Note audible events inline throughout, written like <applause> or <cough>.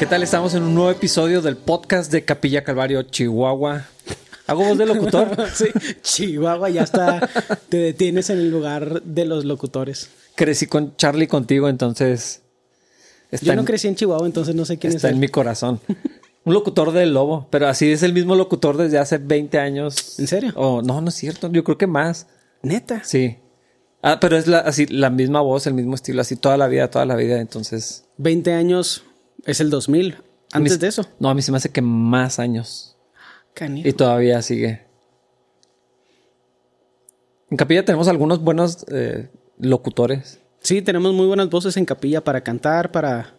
¿Qué tal? Estamos en un nuevo episodio del podcast de Capilla Calvario, Chihuahua. ¿Hago voz de locutor? <laughs> sí, Chihuahua, ya está. Te detienes en el lugar de los locutores. Crecí con Charlie contigo, entonces. Yo no crecí en Chihuahua, entonces no sé quién está es. Está en mi corazón. Un locutor del Lobo, pero así es el mismo locutor desde hace 20 años. ¿En serio? Oh, no, no es cierto. Yo creo que más. ¿Neta? Sí. Ah, pero es la, así, la misma voz, el mismo estilo, así toda la vida, toda la vida, entonces... 20 años es el 2000. Antes de eso. No, a mí se me hace que más años. Canijo. Y todavía sigue. En Capilla tenemos algunos buenos eh, locutores. Sí, tenemos muy buenas voces en Capilla para cantar, para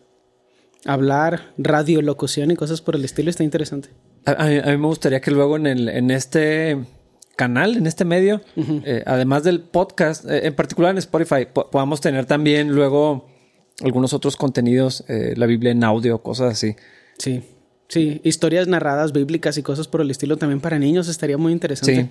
hablar, radiolocución y cosas por el estilo. Está interesante. A, mí, me gustaría que luego en, el, en este canal, en este medio, eh, además del podcast, eh, en particular en Spotify, podamos tener también luego algunos otros contenidos, eh, la Biblia en audio, cosas así. Sí, sí, historias narradas bíblicas y cosas por el estilo también para niños estaría muy interesante. Sí.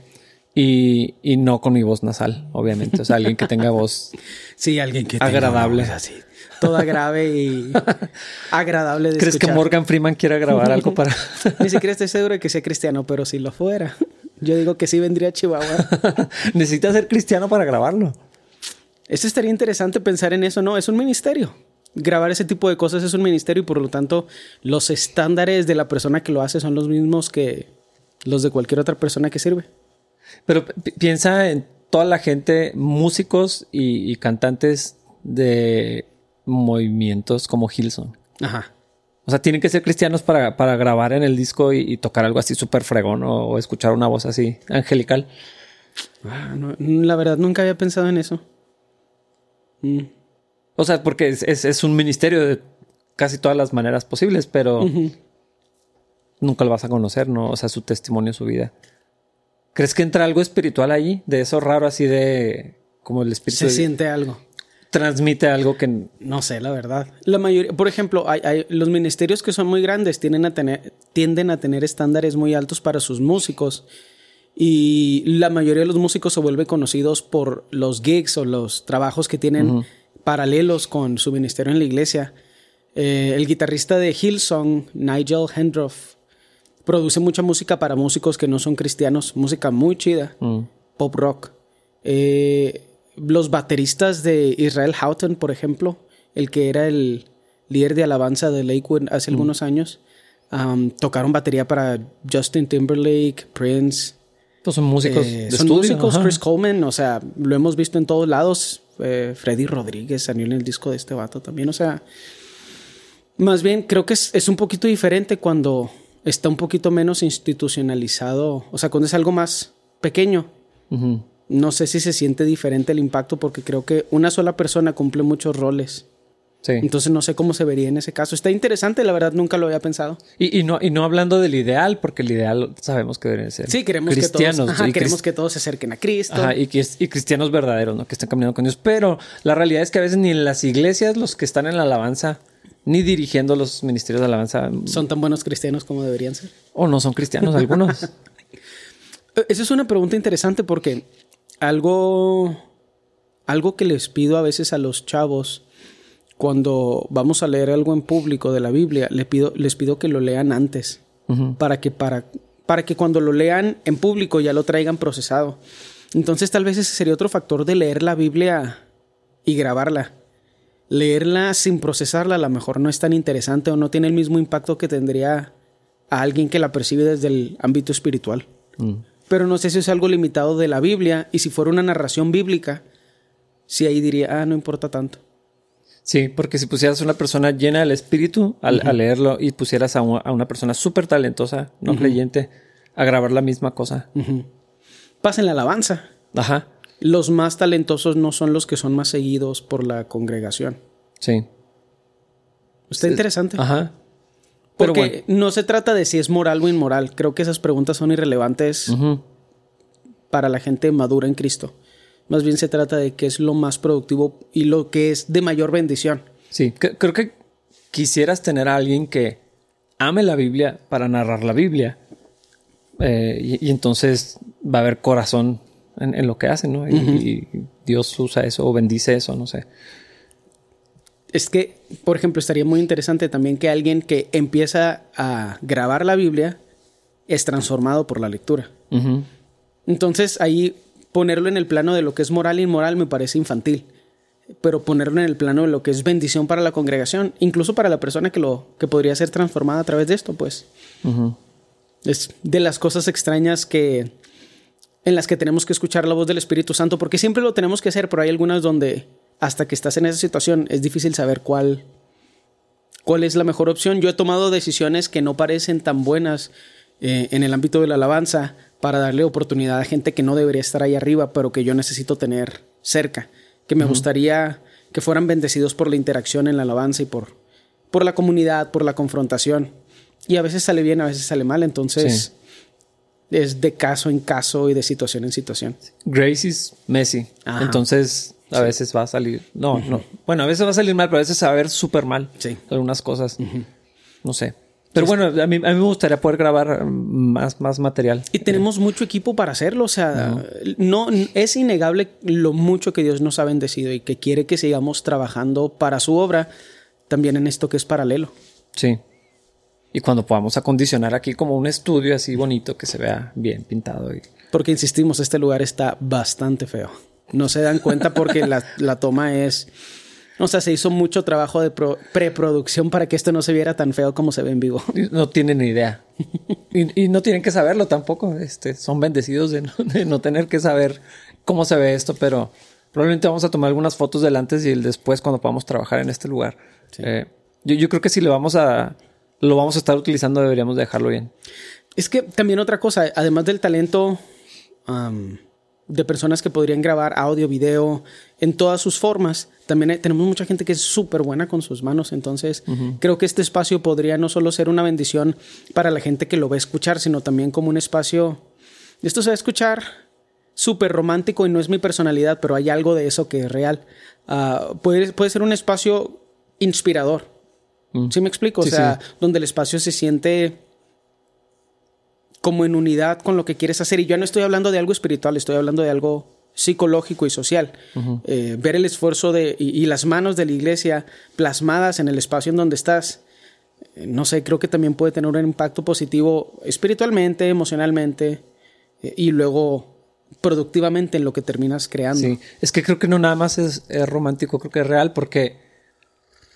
Y, no con mi voz nasal, obviamente. O sea, alguien que tenga voz. <laughs> Sí, alguien que agradable. Tenga así. Toda grave y <laughs> agradable de ¿Crees que Morgan Freeman quiera grabar algo para.? <laughs> Ni siquiera estoy seguro de que sea cristiano, pero si lo fuera. Yo digo que sí vendría a Chihuahua. Necesita ser cristiano para grabarlo. Eso estaría interesante pensar en eso, ¿no? Es un ministerio. Grabar ese tipo de cosas es un ministerio y por lo tanto los estándares de la persona que lo hace son los mismos que los de cualquier otra persona que sirve. Pero piensa en toda la gente, músicos y, cantantes de movimientos como Hilson. Ajá. O sea, tienen que ser cristianos para, grabar en el disco y, tocar algo así súper fregón o, escuchar una voz así angelical. Ah, la verdad, nunca había pensado en eso. Mm. O sea, porque es, un ministerio de casi todas las maneras posibles, pero nunca lo vas a conocer, ¿no? O sea, su testimonio, su vida. ¿Crees que entra algo espiritual ahí? De eso raro así de... como el espíritu... Se siente algo transmite algo que... No sé, la verdad. La mayoría, por ejemplo, hay, los ministerios que son muy grandes tienden a tener, tienden a tener estándares muy altos para sus músicos. Y la mayoría de los músicos se vuelven conocidos por los gigs o los trabajos que tienen paralelos con su ministerio en la iglesia. Eh, el guitarrista de Hillsong, Nigel Hendroff, produce mucha música para músicos que no son cristianos, música muy chida, mm. pop rock. Eh, los bateristas de Israel Houghton, por ejemplo, el que era el líder de alabanza de Lakewood hace algunos años, tocaron batería para Justin Timberlake, Prince. Pues son músicos. Eh, son músicos, Chris Coleman, o sea, lo hemos visto en todos lados. Eh, Freddy Rodríguez salió en el disco de este vato también, o sea. Más bien, creo que es, un poquito diferente cuando está un poquito menos institucionalizado, o sea, cuando es algo más pequeño no sé si se siente diferente el impacto porque creo que una sola persona cumple muchos roles. Sí. Entonces no sé cómo se vería en ese caso. Está interesante, la verdad nunca lo había pensado. Y, no, y no hablando del ideal, porque el ideal sabemos que deben ser sí, queremos cristianos. Que todos, queremos que todos se acerquen a Cristo. Ajá, y, y cristianos verdaderos, ¿no? Que estén caminando con Dios. Pero la realidad es que a veces ni en las iglesias los que están en la alabanza, ni dirigiendo los ministerios de alabanza... Son tan buenos cristianos como deberían ser. O no son cristianos algunos. <laughs> Esa es una pregunta interesante porque algo, algo que les pido a veces a los chavos cuando vamos a leer algo en público de la Biblia, les pido, les pido que lo lean antes, para, que, para, para que cuando lo lean en público ya lo traigan procesado. Entonces tal vez ese sería otro factor de leer la Biblia y grabarla. Leerla sin procesarla a lo mejor no es tan interesante o no tiene el mismo impacto que tendría a alguien que la percibe desde el ámbito espiritual. Mm pero no sé si es algo limitado de la Biblia y si fuera una narración bíblica, si ahí diría, ah, no importa tanto. Sí, porque si pusieras a una persona llena del espíritu al, leerlo y pusieras a, una persona súper talentosa, no creyente, a grabar la misma cosa. Pasa en la alabanza. Ajá. Los más talentosos no son los que son más seguidos por la congregación. Sí. Está interesante. Ajá. Porque no se trata de si es moral o inmoral. Creo que esas preguntas son irrelevantes para la gente madura en Cristo. Más bien se trata de qué es lo más productivo y lo que es de mayor bendición. Sí, creo que quisieras tener a alguien que ame la Biblia para narrar la Biblia. Eh, y, entonces va a haber corazón en, lo que hace, ¿no? y, Dios usa eso o bendice eso, no sé. es que, por ejemplo, estaría muy interesante también que alguien que empieza a grabar la Biblia es transformado por la lectura. Entonces ahí ponerlo en el plano de lo que es moral e inmoral me parece infantil, pero ponerlo en el plano de lo que es bendición para la congregación, incluso para la persona que lo que podría ser transformada a través de esto, pues es de las cosas extrañas que en las que tenemos que escuchar la voz del Espíritu Santo, porque siempre lo tenemos que hacer, pero hay algunas donde hasta que estás en esa situación es difícil saber cuál cuál es la mejor opción. Yo he tomado decisiones que no parecen tan buenas eh, en el ámbito de la alabanza para darle oportunidad a gente que no debería estar ahí arriba, pero que yo necesito tener cerca, que me gustaría que fueran bendecidos por la interacción en la alabanza y por, por la comunidad, por la confrontación. Y a veces sale bien, a veces sale mal, entonces es de caso en caso y de situación en situación. Grace is Messi. Entonces a veces va a salir. No, no. Bueno, a veces va a salir mal, pero a veces va a ver súper mal. Sí. Algunas cosas. No sé. Pero bueno, a mí, a mí, me gustaría poder grabar más, más material. Y tenemos mucho equipo para hacerlo. O sea, no. es innegable lo mucho que Dios nos ha bendecido y que quiere que sigamos trabajando para su obra también en esto que es paralelo. Sí. Y cuando podamos acondicionar aquí como un estudio así bonito que se vea bien pintado. Y... Porque insistimos, este lugar está bastante feo. No se dan cuenta porque la, la toma es o sea, se hizo mucho trabajo de preproducción para que esto no se viera tan feo como se ve en vivo. No tienen ni idea. y, no tienen que saberlo tampoco. Este, son bendecidos <laughs> de no, tener que saber cómo se ve esto, pero probablemente vamos a tomar algunas fotos del antes y el después cuando podamos trabajar en este lugar. Eh, yo, creo que si lo vamos a lo vamos a estar utilizando, deberíamos dejarlo bien. Es que también otra cosa, además del talento de personas que podrían grabar audio, video, en todas sus formas. También tenemos mucha gente que es súper buena con sus manos, entonces creo que este espacio podría no solo ser una bendición para la gente que lo va a escuchar, sino también como un espacio... Esto se va a escuchar súper romántico y no es mi personalidad, pero hay algo de eso que es real. Ah, puede, puede ser un espacio inspirador. Mm. ¿Sí me explico? o sea, donde el espacio se siente como en unidad con lo que quieres hacer. Y yo no estoy hablando de algo espiritual, estoy hablando de algo psicológico y social. Eh, ver el esfuerzo de, y, las manos de la iglesia plasmadas en el espacio en donde estás, eh, no sé, creo que también puede tener un impacto positivo espiritualmente, emocionalmente eh, y luego productivamente en lo que terminas creando. Sí, es que creo que no nada más es, romántico, creo que es real porque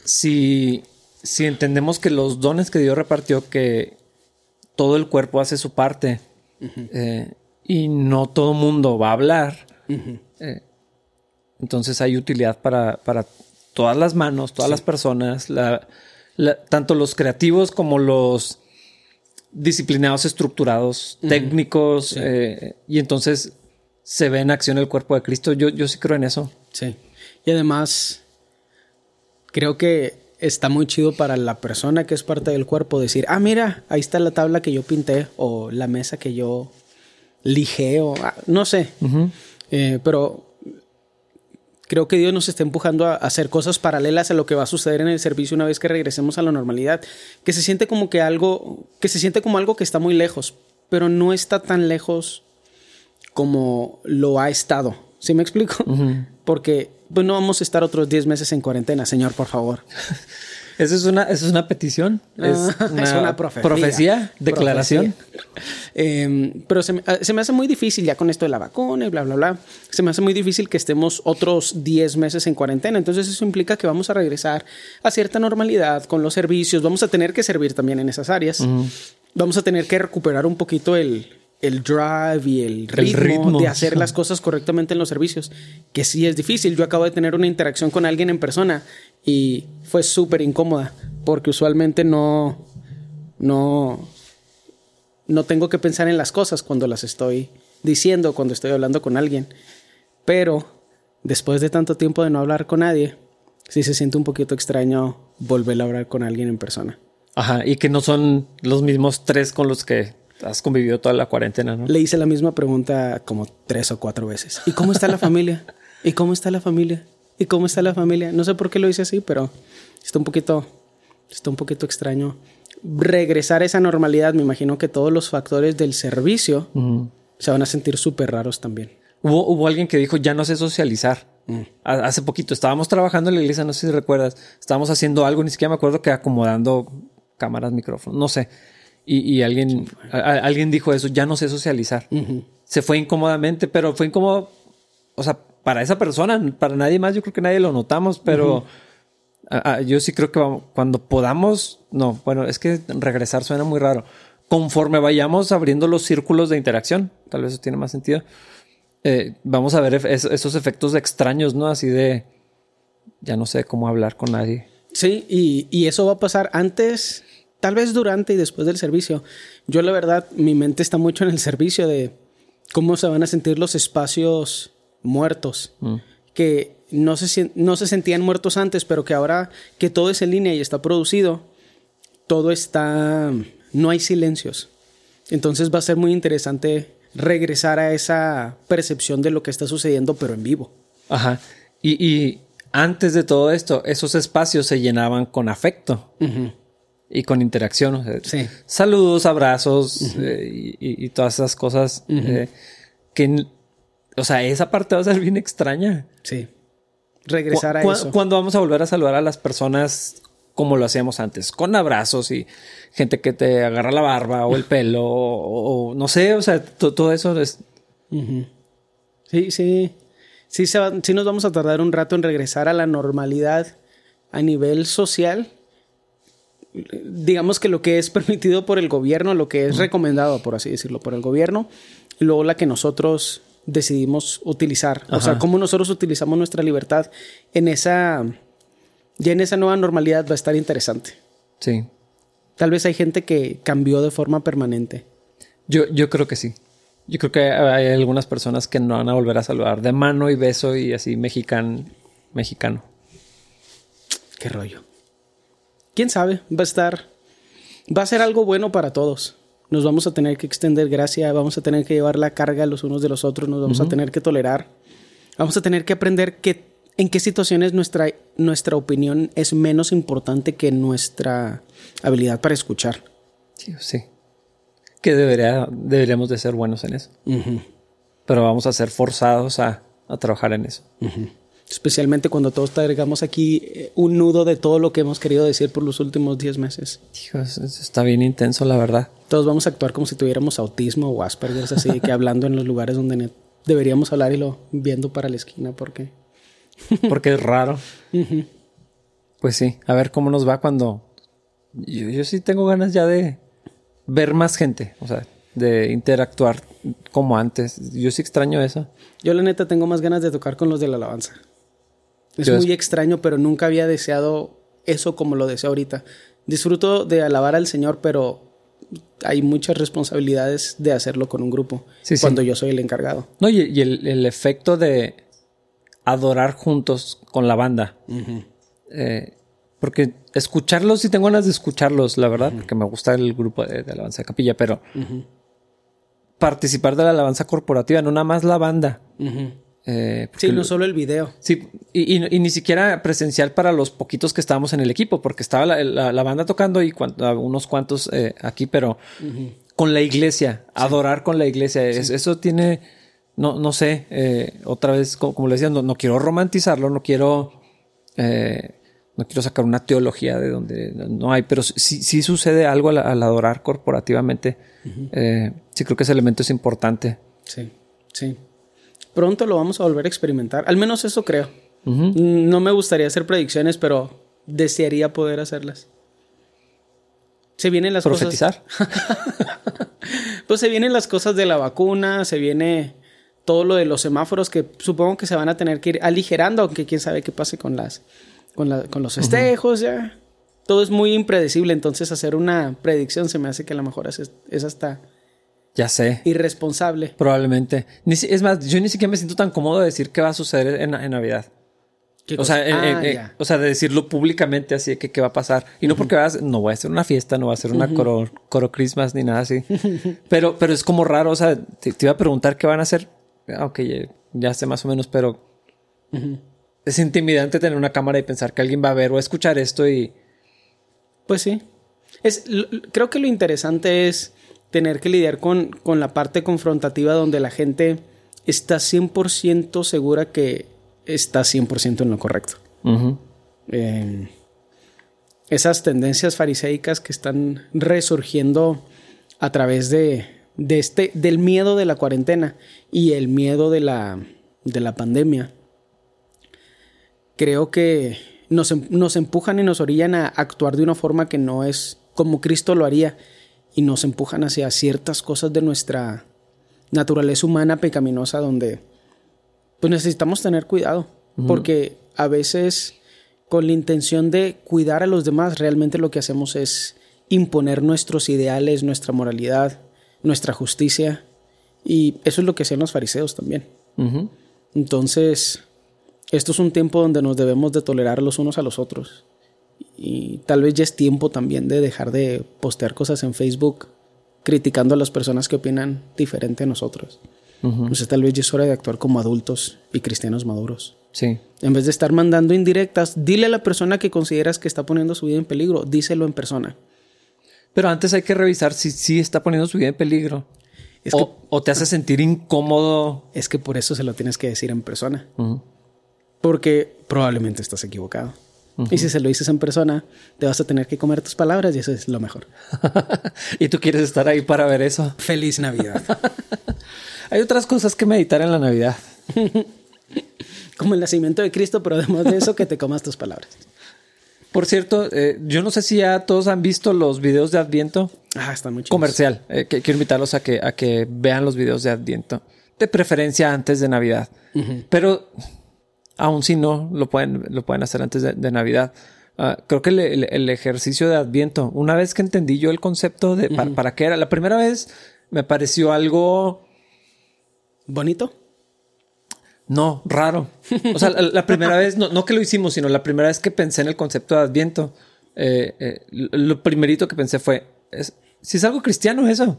si, si entendemos que los dones que Dios repartió, que todo el cuerpo hace su parte eh, y no todo mundo va a hablar. Eh, entonces hay utilidad para, para, todas las manos, todas las personas, tanto los creativos como los disciplinados, estructurados, técnicos, eh, y entonces se ve en acción el cuerpo de Cristo. Yo, yo sí creo en eso. Sí. Y además, creo que está muy chido para la persona que es parte del cuerpo decir, ah, mira, ahí está la tabla que yo pinté o la mesa que yo lijé o ah, no sé. Eh, pero creo que Dios nos está empujando a hacer cosas paralelas a lo que va a suceder en el servicio una vez que regresemos a la normalidad. Que se siente como que algo, que se siente como algo que está muy lejos, pero no está tan lejos como lo ha estado. ¿Sí me explico? Porque pues no vamos a estar otros 10 meses en cuarentena, señor, por favor. <laughs> ¿Eso es una, es una petición? ¿Es, <laughs> ah, una, profecía. ¿Declaración? <laughs> Em, pero se me, hace muy difícil ya con esto de la vacuna y bla, bla, bla. Se me hace muy difícil que estemos otros 10 meses en cuarentena. Entonces eso implica que vamos a regresar a cierta normalidad con los servicios. Vamos a tener que servir también en esas áreas. Vamos a tener que recuperar un poquito el, el drive y el ritmo, de hacer las cosas correctamente en los servicios, que sí es difícil. Yo acabo de tener una interacción con alguien en persona y fue súper incómoda porque usualmente no, no, no tengo que pensar en las cosas cuando las estoy diciendo, cuando estoy hablando con alguien. Pero después de tanto tiempo de no hablar con nadie, sí se siente un poquito extraño volver a hablar con alguien en persona. Ajá, y que no son los mismos tres con los que has convivido toda la cuarentena, ¿no? Le hice la misma pregunta como tres o cuatro veces. ¿Y cómo está la familia? ¿Y cómo está la familia? ¿Y cómo está la familia? No sé por qué lo hice así, pero está un poquito, está un poquito extraño. Regresar a esa normalidad, me imagino que todos los factores del servicio se van a sentir súper raros también. Hubo, hubo alguien que dijo, ya no sé socializar. Hace poquito estábamos trabajando en la iglesia, no sé si recuerdas. Estábamos haciendo algo, ni siquiera me acuerdo que acomodando cámaras, micrófonos, no sé. Y, alguien, alguien dijo eso, ya no sé socializar. Se fue incómodamente, pero fue incómodo, o sea, para esa persona, para nadie más, yo creo que nadie lo notamos, pero yo sí creo que cuando podamos, no, bueno, es que regresar suena muy raro. Conforme vayamos abriendo los círculos de interacción, tal vez eso tiene más sentido eh, vamos a ver esos efectos extraños, ¿no? Así de, ya no sé cómo hablar con nadie. Sí, y, eso va a pasar antes, tal vez durante y después del servicio. Yo la verdad, mi mente está mucho en el servicio de cómo se van a sentir los espacios muertos, mm. que no se, no se sentían muertos antes, pero que ahora que todo es en línea y está producido, todo está, no hay silencios. Entonces va a ser muy interesante regresar a esa percepción de lo que está sucediendo, pero en vivo. Ajá. Y, antes de todo esto, esos espacios se llenaban con afecto y con interacción. sí. Saludos, abrazos eh, y, todas esas cosas eh, que, o sea, esa parte va a ser bien extraña. Sí. Regresar a eso. ¿Cuándo vamos a volver a saludar a las personas como lo hacíamos antes, con abrazos y gente que te agarra la barba o el pelo o, no sé, o sea, todo eso es... Sí, sí. Sí, sí nos vamos a tardar un rato en regresar a la normalidad a nivel social. Digamos que lo que es <laughs> permitido por el gobierno, lo que es recomendado, por así decirlo, por el gobierno, y luego la que nosotros decidimos utilizar. O sea, cómo nosotros utilizamos nuestra libertad en esa ya en esa nueva normalidad va a estar interesante. Sí. Tal vez hay gente que cambió de forma permanente. Yo, yo creo que sí. Yo creo que hay algunas personas que no van a volver a saludar de mano y beso y así mexican, mexicano. Qué rollo. ¿Quién sabe? Va a estar... Va a ser algo bueno para todos. Nos vamos a tener que extender gracia, vamos a tener que llevar la carga los unos de los otros, nos vamos a tener que tolerar. Vamos a tener que aprender que en qué situaciones nuestra, nuestra opinión es menos importante que nuestra habilidad para escuchar. Sí, sí. Que debería, deberíamos de ser buenos en eso. Pero vamos a ser forzados a, trabajar en eso. Especialmente cuando todos traigamos aquí eh, un nudo de todo lo que hemos querido decir por los últimos 10 meses. está bien intenso, la verdad. Todos vamos a actuar como si tuviéramos autismo o Asperger, así que <laughs> hablando en los lugares donde deberíamos hablar y lo viendo para la esquina, porque <laughs> porque es raro. Pues sí, a ver cómo nos va cuando... Yo, sí tengo ganas ya de ver más gente, o sea, de interactuar como antes. Yo sí extraño eso. Yo la neta tengo más ganas de tocar con los de la alabanza. Es muy extraño, pero nunca había deseado eso como lo deseo ahorita. Disfruto de alabar al Señor, pero hay muchas responsabilidades de hacerlo con un grupo cuando yo soy el encargado. No, y, el, efecto de, adorar juntos con la banda. Eh, porque escucharlos, sí tengo ganas de escucharlos, la verdad, porque me gusta el grupo de, alabanza de capilla, pero participar de la alabanza corporativa, no nada más la banda. Eh, sí, no solo el video. Sí, y, ni siquiera presencial para los poquitos que estábamos en el equipo, porque estaba la, banda tocando y unos cuantos eh, aquí, pero con la iglesia, adorar con la iglesia, eso tiene no, no sé, eh, otra vez, como, le decía, no, quiero romantizarlo, no quiero, eh, no quiero sacar una teología de donde no hay, pero sí, sí sucede algo al, adorar corporativamente. Sí creo que ese elemento es importante. Sí, sí. Pronto lo vamos a volver a experimentar, al menos eso creo. No me gustaría hacer predicciones, pero desearía poder hacerlas. Se vienen las Profetizar. cosas. <laughs> pues se vienen las cosas de la vacuna, se viene todo lo de los semáforos que supongo que se van a tener que ir aligerando, aunque quién sabe qué pase con las con, los festejos, ya. Todo es muy impredecible, entonces hacer una predicción se me hace que a lo mejor es, es hasta ya sé. Irresponsable. Probablemente. es más, yo ni siquiera me siento tan cómodo de decir qué va a suceder en, Navidad. O sea, ah, o sea, de decirlo públicamente así que qué va a pasar. Y no porque vas, no voy a hacer una fiesta, no voy a hacer una coro, coro Christmas ni nada así. <laughs> pero, pero es como raro. O sea, te, iba a preguntar qué van a hacer aunque ya, sé más o menos, pero es intimidante tener una cámara y pensar que alguien va a ver o escuchar esto y... Pues sí. Es, creo que lo interesante es tener que lidiar con, con la parte confrontativa donde la gente está 100% segura que estás 100% en lo correcto. Eh, esas tendencias fariseicas que están resurgiendo a través de, este, del miedo de la cuarentena y el miedo de la, de la pandemia, creo que nos, em, nos empujan y nos orillan a actuar de una forma que no es como Cristo lo haría y nos empujan hacia ciertas cosas de nuestra naturaleza humana pecaminosa donde pues necesitamos tener cuidado porque a veces con la intención de cuidar a los demás realmente lo que hacemos es imponer nuestros ideales, nuestra moralidad, nuestra justicia y eso es lo que hacían los fariseos también. Entonces, esto es un tiempo donde nos debemos de tolerar los unos a los otros. Y tal vez ya es tiempo también de dejar de postear cosas en Facebook criticando a las personas que opinan diferente a nosotros. Entonces tal vez ya es hora de actuar como adultos y cristianos maduros. Sí. En vez de estar mandando indirectas, dile a la persona que consideras que está poniendo su vida en peligro, díselo en persona. Pero antes hay que revisar si sí está poniendo su vida en peligro. o, te hace sentir incómodo. Es que por eso se lo tienes que decir en persona. Porque probablemente estás equivocado. Y si se lo dices en persona, te vas a tener que comer tus palabras y eso es lo mejor. <laughs> y tú quieres estar ahí para ver eso. Feliz Navidad. <laughs> Hay otras cosas que meditar en la Navidad. <laughs> Como el nacimiento de Cristo, pero además de eso, que te comas tus palabras. Por cierto, eh, yo no sé si ya todos han visto los videos de Adviento. Ah, están muy chidos. Comercial. Eh, quiero invitarlos a que, a que vean los videos de Adviento. De preferencia antes de Navidad. Pero aún si no, lo pueden, lo pueden hacer antes de, Navidad. Ah, creo que el, ejercicio de Adviento, una vez que entendí yo el concepto de para, qué era, la primera vez me pareció algo bonito. No, raro. O sea, la, primera vez, no, que lo hicimos, sino la primera vez que pensé en el concepto de Adviento, eh, eh, lo primerito que pensé fue, si es algo cristiano eso.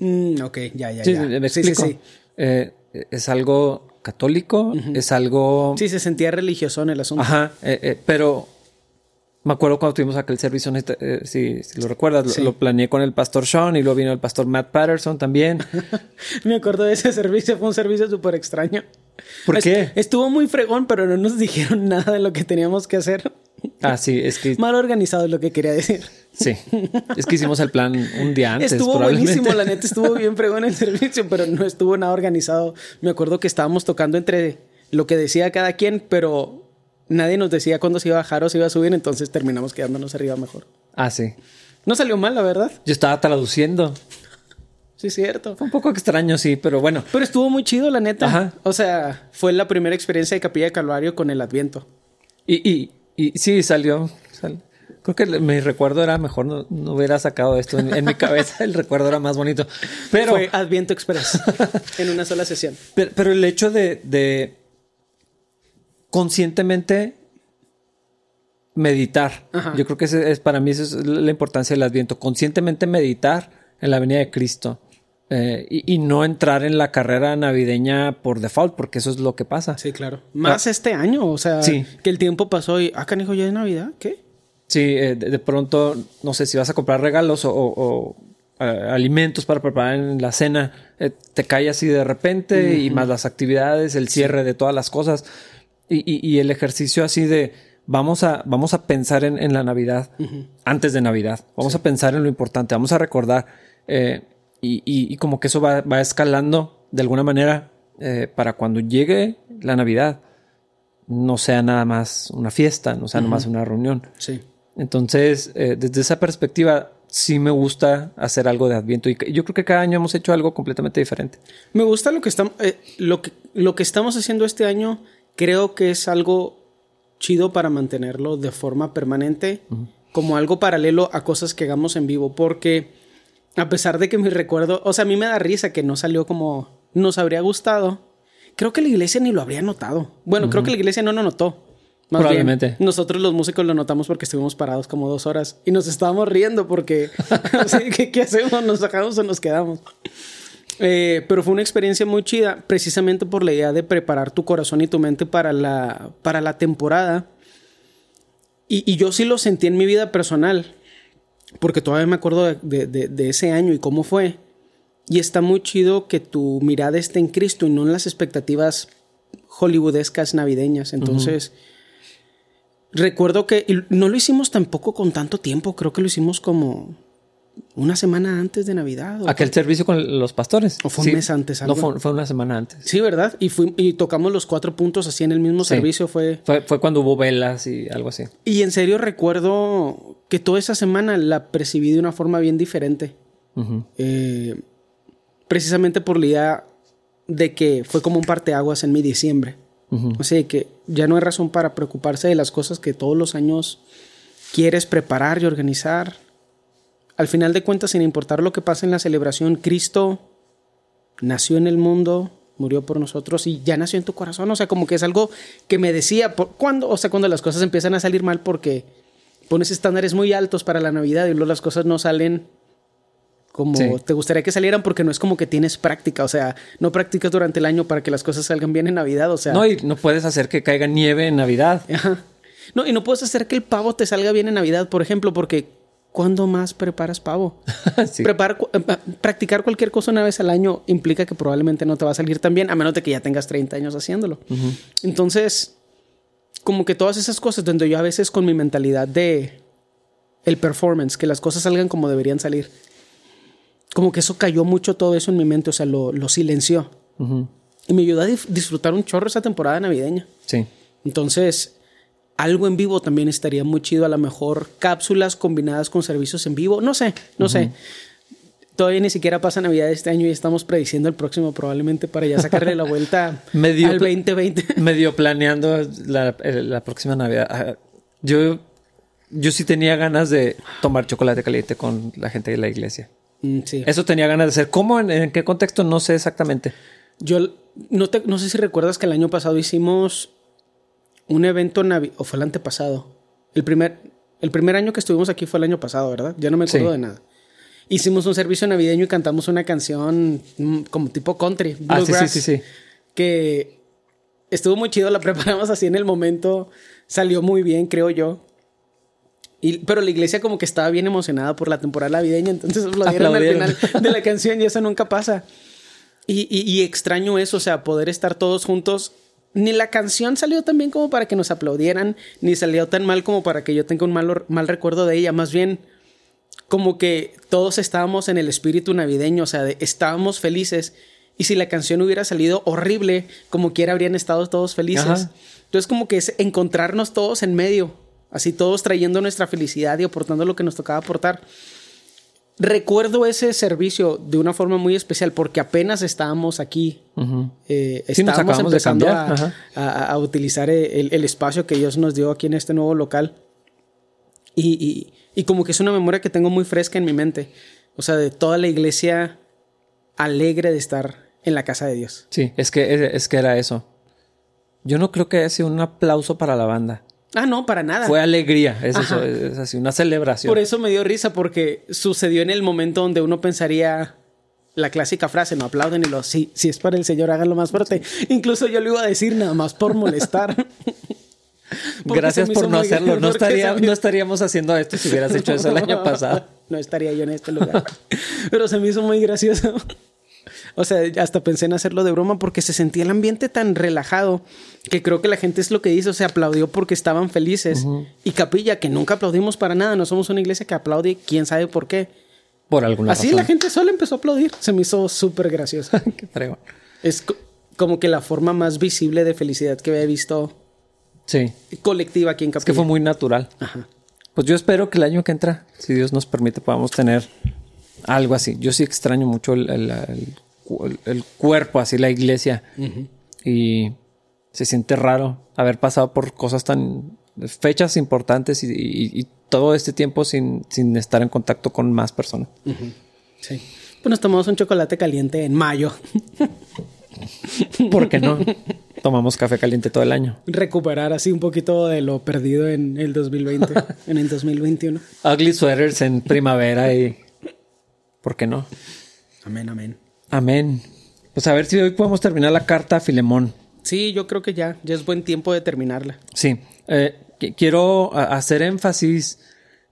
Mm, ok, ya, ya, ya. Sí, sí, sí. Eh, es algo católico, es algo... Sí, se sentía religioso en el asunto. Ajá, eh, eh, pero me acuerdo cuando tuvimos aquel servicio, eh, si, lo recuerdas, lo, planeé con el pastor Sean y luego vino el pastor Matt Patterson también. <laughs> me acuerdo de ese servicio, fue un servicio súper extraño. ¿Por qué? Estuvo muy fregón, pero no nos <laughs> dijeron nada de lo que teníamos que hacer. Ah, sí, es que... Mal organizado es lo que quería decir. Sí, es que hicimos el plan un día antes. Estuvo buenísimo, la neta estuvo bien fregón el servicio, pero no estuvo nada organizado. Me acuerdo que estábamos tocando entre lo que decía cada quien, pero nadie nos decía cuándo se iba a bajar o se iba a subir, entonces terminamos quedándonos arriba mejor. Ah, sí. No salió mal, la verdad. Yo estaba traduciendo. Sí, cierto. Fue un poco extraño, sí, pero bueno. Pero estuvo muy chido, la neta. Ajá. O sea, fue la primera experiencia de Capilla de Calvario con el Adviento. Y, y, y sí, salió, Creo que mi recuerdo era mejor, no, hubiera sacado esto en, mi <laughs> cabeza, el recuerdo era más bonito. Pero, Fue Adviento Express <laughs> en una sola sesión. Pero, el hecho de, conscientemente meditar, yo creo que es, para mí esa es la importancia del Adviento, conscientemente meditar en la venida de Cristo. Eh, y, no entrar en la carrera navideña por default, porque eso es lo que pasa. Sí, claro. Más ah. este año, o sea, que el tiempo pasó y, ah, canijo, ya es Navidad, ¿qué? Sí, eh, de, pronto, no sé si vas a comprar regalos o, eh, alimentos para preparar en la cena, te cae así de repente y más las actividades, el cierre de todas las cosas y, el ejercicio así de vamos a, vamos a pensar en, la Navidad antes de Navidad, vamos a pensar en lo importante, vamos a recordar. Y, como que eso va, escalando de alguna manera eh, para cuando llegue la Navidad no sea nada más una fiesta, no sea nada más una reunión. Sí. Entonces, eh, desde esa perspectiva, sí me gusta hacer algo de Adviento y yo creo que cada año hemos hecho algo completamente diferente. Me gusta lo que estamos, eh, lo que, lo que estamos haciendo este año. Creo que es algo chido para mantenerlo de forma permanente, como algo paralelo a cosas que hagamos en vivo, porque a pesar de que mi recuerdo, o sea, a mí me da risa que no salió como nos habría gustado. Creo que la iglesia ni lo habría notado. Bueno, creo que la iglesia no lo notó. Probablemente. nosotros los músicos lo notamos porque estuvimos parados como dos horas y nos estábamos riendo porque, <laughs> ¿qué, hacemos? ¿Nos sacamos o nos quedamos? Eh, pero fue una experiencia muy chida, precisamente por la idea de preparar tu corazón y tu mente para la, para la temporada. Y, y yo sí lo sentí en mi vida personal porque todavía me acuerdo de, ese año y cómo fue. Y está muy chido que tu mirada esté en Cristo y no en las expectativas hollywoodescas navideñas. Entonces, recuerdo que no lo hicimos tampoco con tanto tiempo, creo que lo hicimos como una semana antes de Navidad. ¿Aquel servicio con los pastores? ¿O fue un mes antes? No, fue, una semana antes. Sí, ¿verdad? Y, y tocamos los cuatro puntos así en el mismo servicio. Fue... fue... fue... cuando hubo velas y algo así. Y en serio recuerdo que toda esa semana la percibí de una forma bien diferente. Eh, precisamente por la idea de que fue como un parteaguas en mi diciembre. O sea, que ya no hay razón para preocuparse de las cosas que todos los años quieres preparar y organizar al final de cuentas, sin importar lo que pase en la celebración, Cristo nació en el mundo, murió por nosotros y ya nació en tu corazón. O sea, como que es algo que me decía, ¿cuándo? O sea, cuando las cosas empiezan a salir mal porque pones estándares muy altos para la Navidad y luego las cosas no salen como te gustaría que salieran porque no es como que tienes práctica, o sea, no practicas durante el año para que las cosas salgan bien en Navidad, o sea. No, y no puedes hacer que caiga nieve en Navidad. No, y no puedes hacer que el pavo te salga bien en Navidad, por ejemplo, porque ¿cuándo más preparas pavo? <laughs> Preparar, eh, practicar cualquier cosa una vez al año implica que probablemente no te va a salir tan bien, a menos de que ya tengas 30 años haciéndolo. Entonces, como que todas esas cosas, donde yo a veces con mi mentalidad de el performance, que las cosas salgan como deberían salir, como que eso cayó mucho todo eso en mi mente, o sea, lo, silenció. Y me ayudó a disfrutar un chorro esa temporada navideña. Sí. Entonces, algo en vivo también estaría muy chido. A lo mejor cápsulas combinadas con servicios en vivo. No sé, no sé. Todavía ni siquiera pasa Navidad este año y estamos prediciendo el próximo probablemente para ya sacarle la vuelta <laughs> medio, al 2020. <laughs> medio planeando la, la, próxima Navidad. Ah, yo, yo sí tenía ganas de tomar chocolate caliente con la gente de la iglesia. Mm, sí. Eso tenía ganas de hacer. ¿Cómo? ¿En, qué contexto? No sé exactamente. Yo no, te, no sé si recuerdas que el año pasado hicimos un evento navideño, o fue el antepasado. El primer, el primer año que estuvimos aquí fue el año pasado, ¿verdad? Ya no me acuerdo de nada. Hicimos un servicio navideño y cantamos una canción mm, como tipo country, ah, sí, sí, sí, sí. Que estuvo muy chido, la preparamos así en el momento, salió muy bien, creo yo. Y, pero la iglesia como que estaba bien emocionada por la temporada navideña, entonces <laughs> aplaudieron, al final de la canción y eso nunca pasa. Y, y, y, extraño eso, o sea, poder estar todos juntos ni la canción salió tan bien como para que nos aplaudieran, ni salió tan mal como para que yo tenga un mal, mal recuerdo de ella. Más bien, como que todos estábamos en el espíritu navideño, o sea, estábamos felices. Y si la canción hubiera salido horrible, como quiera habrían estado todos felices. Entonces, como que es encontrarnos todos en medio, así todos trayendo nuestra felicidad y aportando lo que nos tocaba aportar recuerdo ese servicio de una forma muy especial porque apenas estábamos aquí. Eh, estábamos empezando a, utilizar el, espacio que Dios nos dio aquí en este nuevo local. Y, como que es una memoria que tengo muy fresca en mi mente. O sea, de toda la iglesia alegre de estar en la casa de Dios. Sí, es que, es que era eso. Yo no creo que haya sido un aplauso para la banda. Ah, no, para nada. Fue alegría, es, eso, es así, una celebración. Por eso me dio risa, porque sucedió en el momento donde uno pensaría la clásica frase, no aplauden y lo, sí, si es para el Señor, háganlo más fuerte. Incluso yo lo iba a decir nada más por molestar. <laughs> Gracias por no hacerlo. No, no estaríamos haciendo esto si hubieras hecho eso el año <laughs> pasado. No estaría yo en este lugar. <laughs> Pero se me hizo muy gracioso. O sea, hasta pensé en hacerlo de broma porque se sentía el ambiente tan relajado que creo que la gente es lo que dice, o sea, aplaudió porque estaban felices. Y capilla, que nunca aplaudimos para nada, no somos una iglesia que aplaude, quién sabe por qué. Por alguna Así la gente solo empezó a aplaudir. Se me hizo súper gracioso. <laughs> qué fregón. Es como que la forma más visible de felicidad que había visto. Sí. Colectiva aquí en Capilla. Es que fue muy natural. Ajá. Pues yo espero que el año que entra, si Dios nos permite, podamos tener algo así. Yo sí extraño mucho el el, cuerpo, así la iglesia. Y se siente raro haber pasado por cosas tan fechas importantes y, todo este tiempo sin, sin, estar en contacto con más personas. Sí. Pues nos tomamos un chocolate caliente en mayo. ¿Por qué no? Tomamos café caliente todo el año. Recuperar así un poquito de lo perdido en el 2020, en el 2021. <laughs> Ugly sweaters en primavera y... ¿Por qué no? Amén, amén. Amén. Pues a ver si hoy podemos terminar la carta a Filemón. Sí, yo creo que ya, ya es buen tiempo de terminarla. Sí, eh, quiero hacer énfasis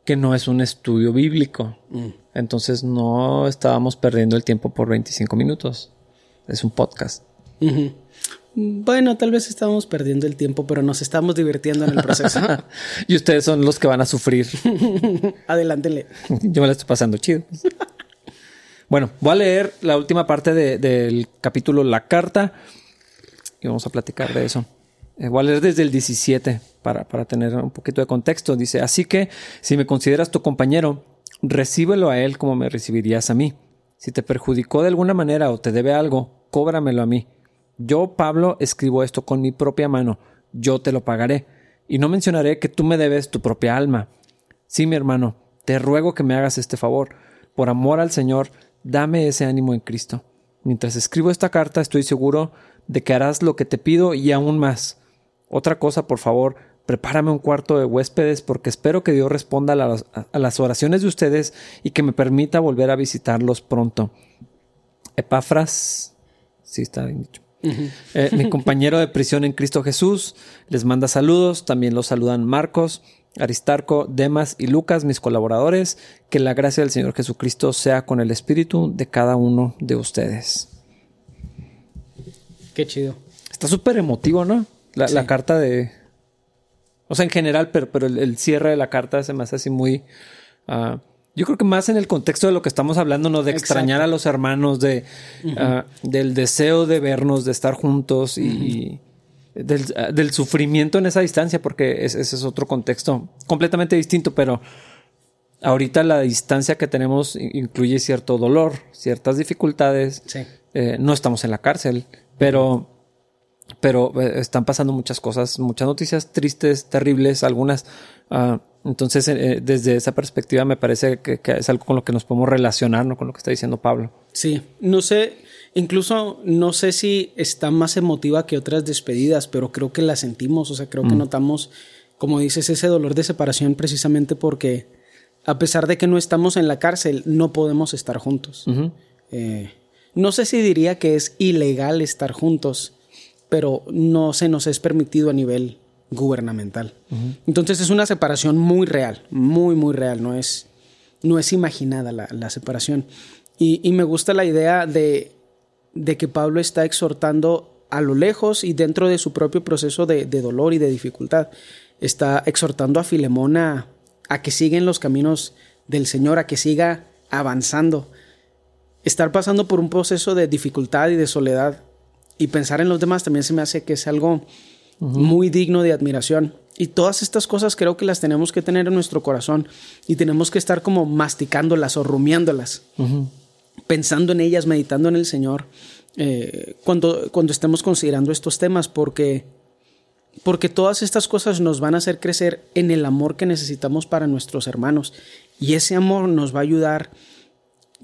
que no es un estudio bíblico. Mm. Entonces no estábamos perdiendo el tiempo por 25 minutos. Es un podcast. Bueno, tal vez estamos perdiendo el tiempo, pero nos estamos divirtiendo en el proceso. <laughs> y ustedes son los que van a sufrir. <laughs> Adelántenle. Yo me la estoy pasando chido. <laughs> bueno, voy a leer la última parte del capítulo La Carta y vamos a platicar de eso. Eh, voy a leer desde el 17 para, para tener un poquito de contexto. Dice, así que si me consideras tu compañero, recíbelo a él como me recibirías a mí. Si te perjudicó de alguna manera o te debe algo, cóbramelo a mí yo, Pablo, escribo esto con mi propia mano, yo te lo pagaré, y no mencionaré que tú me debes tu propia alma. Sí, mi hermano, te ruego que me hagas este favor. Por amor al Señor, dame ese ánimo en Cristo. Mientras escribo esta carta, estoy seguro de que harás lo que te pido y aún más. Otra cosa, por favor, prepárame un cuarto de huéspedes porque espero que Dios responda a las, a las oraciones de ustedes y que me permita volver a visitarlos pronto. Epafras, sí está bien dicho. Eh, mi <laughs> compañero de prisión en Cristo Jesús les manda saludos. También los saludan Marcos, Aristarco, Demas y Lucas, mis colaboradores. Que la gracia del Señor Jesucristo sea con el espíritu de cada uno de ustedes. Qué chido. Está súper emotivo, ¿no? La, carta de. O sea, en general, pero, pero el, cierre de la carta se me hace así muy. Ah, yo creo que más en el contexto de lo que estamos hablando, ¿no? De extrañar a los hermanos, de, ah, del deseo de vernos, de estar juntos y, del, sufrimiento en esa distancia, porque ese es otro contexto completamente distinto, pero ahorita la distancia que tenemos incluye cierto dolor, ciertas dificultades. Eh, no estamos en la cárcel, pero, pero eh, están pasando muchas cosas, muchas noticias tristes, terribles, algunas Ah, entonces, eh, desde esa perspectiva, me parece que, es algo con lo que nos podemos relacionar, ¿no? Con lo que está diciendo Pablo. Sí, no sé, incluso no sé si está más emotiva que otras despedidas, pero creo que la sentimos, o sea, creo que mm. notamos, como dices, ese dolor de separación precisamente porque a pesar de que no estamos en la cárcel, no podemos estar juntos. Eh, no sé si diría que es ilegal estar juntos, pero no se nos es permitido a nivel gubernamental. Entonces es una separación muy real, muy, muy real, no es, no es imaginada la, separación. Y, me gusta la idea de, de, que Pablo está exhortando a lo lejos y dentro de su propio proceso de, dolor y de dificultad. Está exhortando a Filemón a, que siga en los caminos del Señor, a que siga avanzando. Estar pasando por un proceso de dificultad y de soledad y pensar en los demás también se me hace que es algo muy digno de admiración. Y todas estas cosas creo que las tenemos que tener en nuestro corazón y tenemos que estar como masticándolas o rumiándolas, pensando en ellas, meditando en el Señor, eh, cuando, cuando estemos considerando estos temas, porque, porque todas estas cosas nos van a hacer crecer en el amor que necesitamos para nuestros hermanos. Y ese amor nos va a ayudar,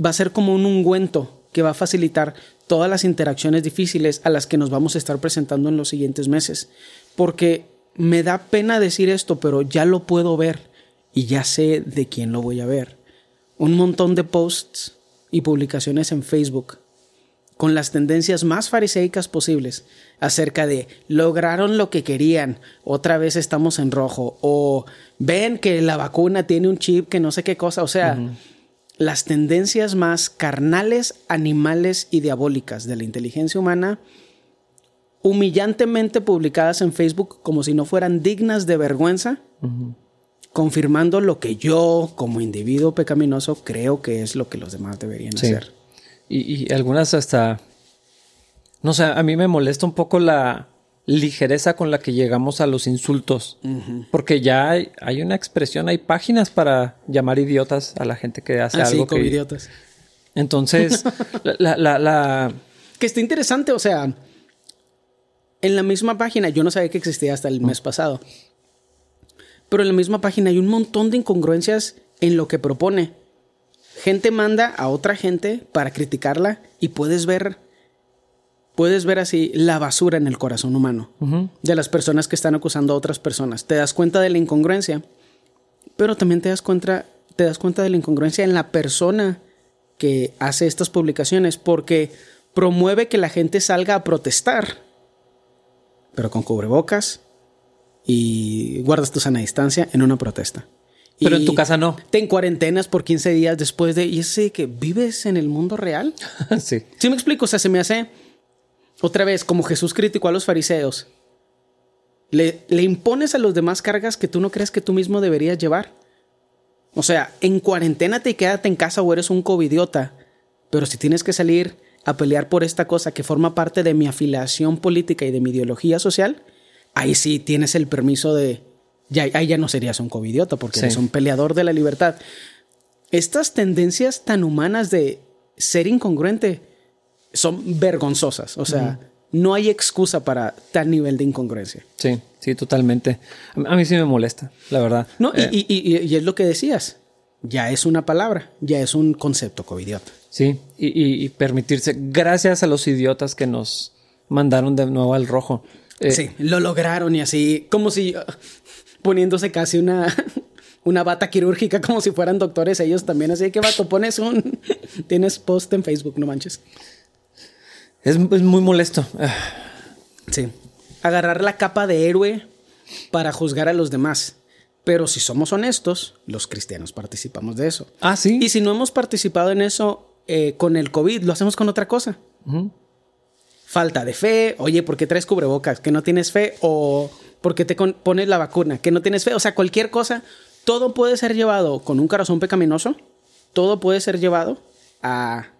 va a ser como un ungüento que va a facilitar todas las interacciones difíciles a las que nos vamos a estar presentando en los siguientes meses. Porque me da pena decir esto, pero ya lo puedo ver y ya sé de quién lo voy a ver. Un montón de posts y publicaciones en Facebook con las tendencias más fariseicas posibles acerca de lograron lo que querían, otra vez estamos en rojo, o ven que la vacuna tiene un chip que no sé qué cosa, o sea, las tendencias más carnales, animales y diabólicas de la inteligencia humana, humillantemente publicadas en Facebook como si no fueran dignas de vergüenza, confirmando lo que yo, como individuo pecaminoso, creo que es lo que los demás deberían hacer. Y, y algunas hasta, no sé, a mí me molesta un poco la ligereza con la que llegamos a los insultos. Porque ya hay, una expresión, hay páginas para llamar idiotas a la gente que hace ah, algo. Sí, idiotas. Entonces, <laughs> la, la, Que está interesante, o sea, en la misma página, yo no sabía que existía hasta el mes pasado. Pero en la misma página hay un montón de incongruencias en lo que propone. Gente manda a otra gente para criticarla y puedes ver puedes ver así la basura en el corazón humano de las personas que están acusando a otras personas. Te das cuenta de la incongruencia, pero también te das cuenta, te das cuenta de la incongruencia en la persona que hace estas publicaciones porque promueve que la gente salga a protestar, pero con cubrebocas y guardas tu sana distancia en una protesta. Pero en tu casa no. Te en cuarentenas por 15 días después de... Y ese que vives en el mundo real. <laughs> sí. Sí me explico. O sea, se me hace Otra vez, como Jesús criticó a los fariseos, le, le impones a los demás cargas que tú no crees que tú mismo deberías llevar. O sea, en cuarentena te quédate en casa o eres un covidiota. Pero si tienes que salir a pelear por esta cosa que forma parte de mi afiliación política y de mi ideología social, ahí sí tienes el permiso de. Ya, ahí ya no serías un covidiota porque eres un peleador de la libertad. Estas tendencias tan humanas de ser incongruente son vergonzosas. O sea, no hay excusa para tal nivel de incongruencia. Sí, sí, totalmente. A mí sí me molesta, la verdad. No, y, eh, es lo que decías. Ya es una palabra, ya es un concepto covidiota. Sí, y, permitirse, gracias a los idiotas que nos mandaron de nuevo al rojo. Eh, sí, lo lograron y así, como si uh, poniéndose casi una, <laughs> una bata quirúrgica, como si fueran doctores ellos también. Así que, vato, pones un. <laughs> Tienes post en Facebook, no manches. Es, muy molesto. Sí. Agarrar la capa de héroe para juzgar a los demás. Pero si somos honestos, los cristianos participamos de eso. Ah, sí. Y si no hemos participado en eso eh, con el COVID, lo hacemos con otra cosa. Falta de fe. Oye, ¿por qué traes cubrebocas? ¿Que no tienes fe? O ¿por qué te pones la vacuna? ¿Que no tienes fe? O sea, cualquier cosa. Todo puede ser llevado con un corazón pecaminoso. Todo puede ser llevado a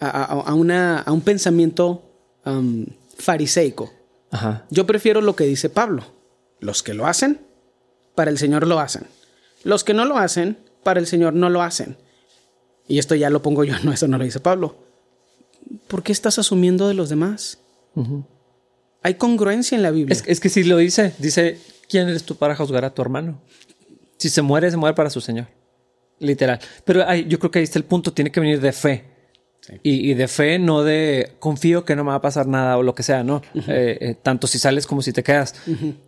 a, una, a un pensamiento um, fariseico. Yo prefiero lo que dice Pablo. Los que lo hacen, para el Señor lo hacen. Los que no lo hacen, para el Señor no lo hacen. Y esto ya lo pongo yo, <laughs> no, eso no lo dice Pablo. ¿Por qué estás asumiendo de los demás? Hay congruencia en la Biblia. Es, que si lo dice, dice, ¿quién eres tú para juzgar a tu hermano? Si se muere, se muere para su Señor. Literal. Pero yo creo que ahí está el punto, tiene que venir de fe. Y, de fe, no de confío que no me va a pasar nada o lo que sea, ¿no? Eh, eh, tanto si sales como si te quedas.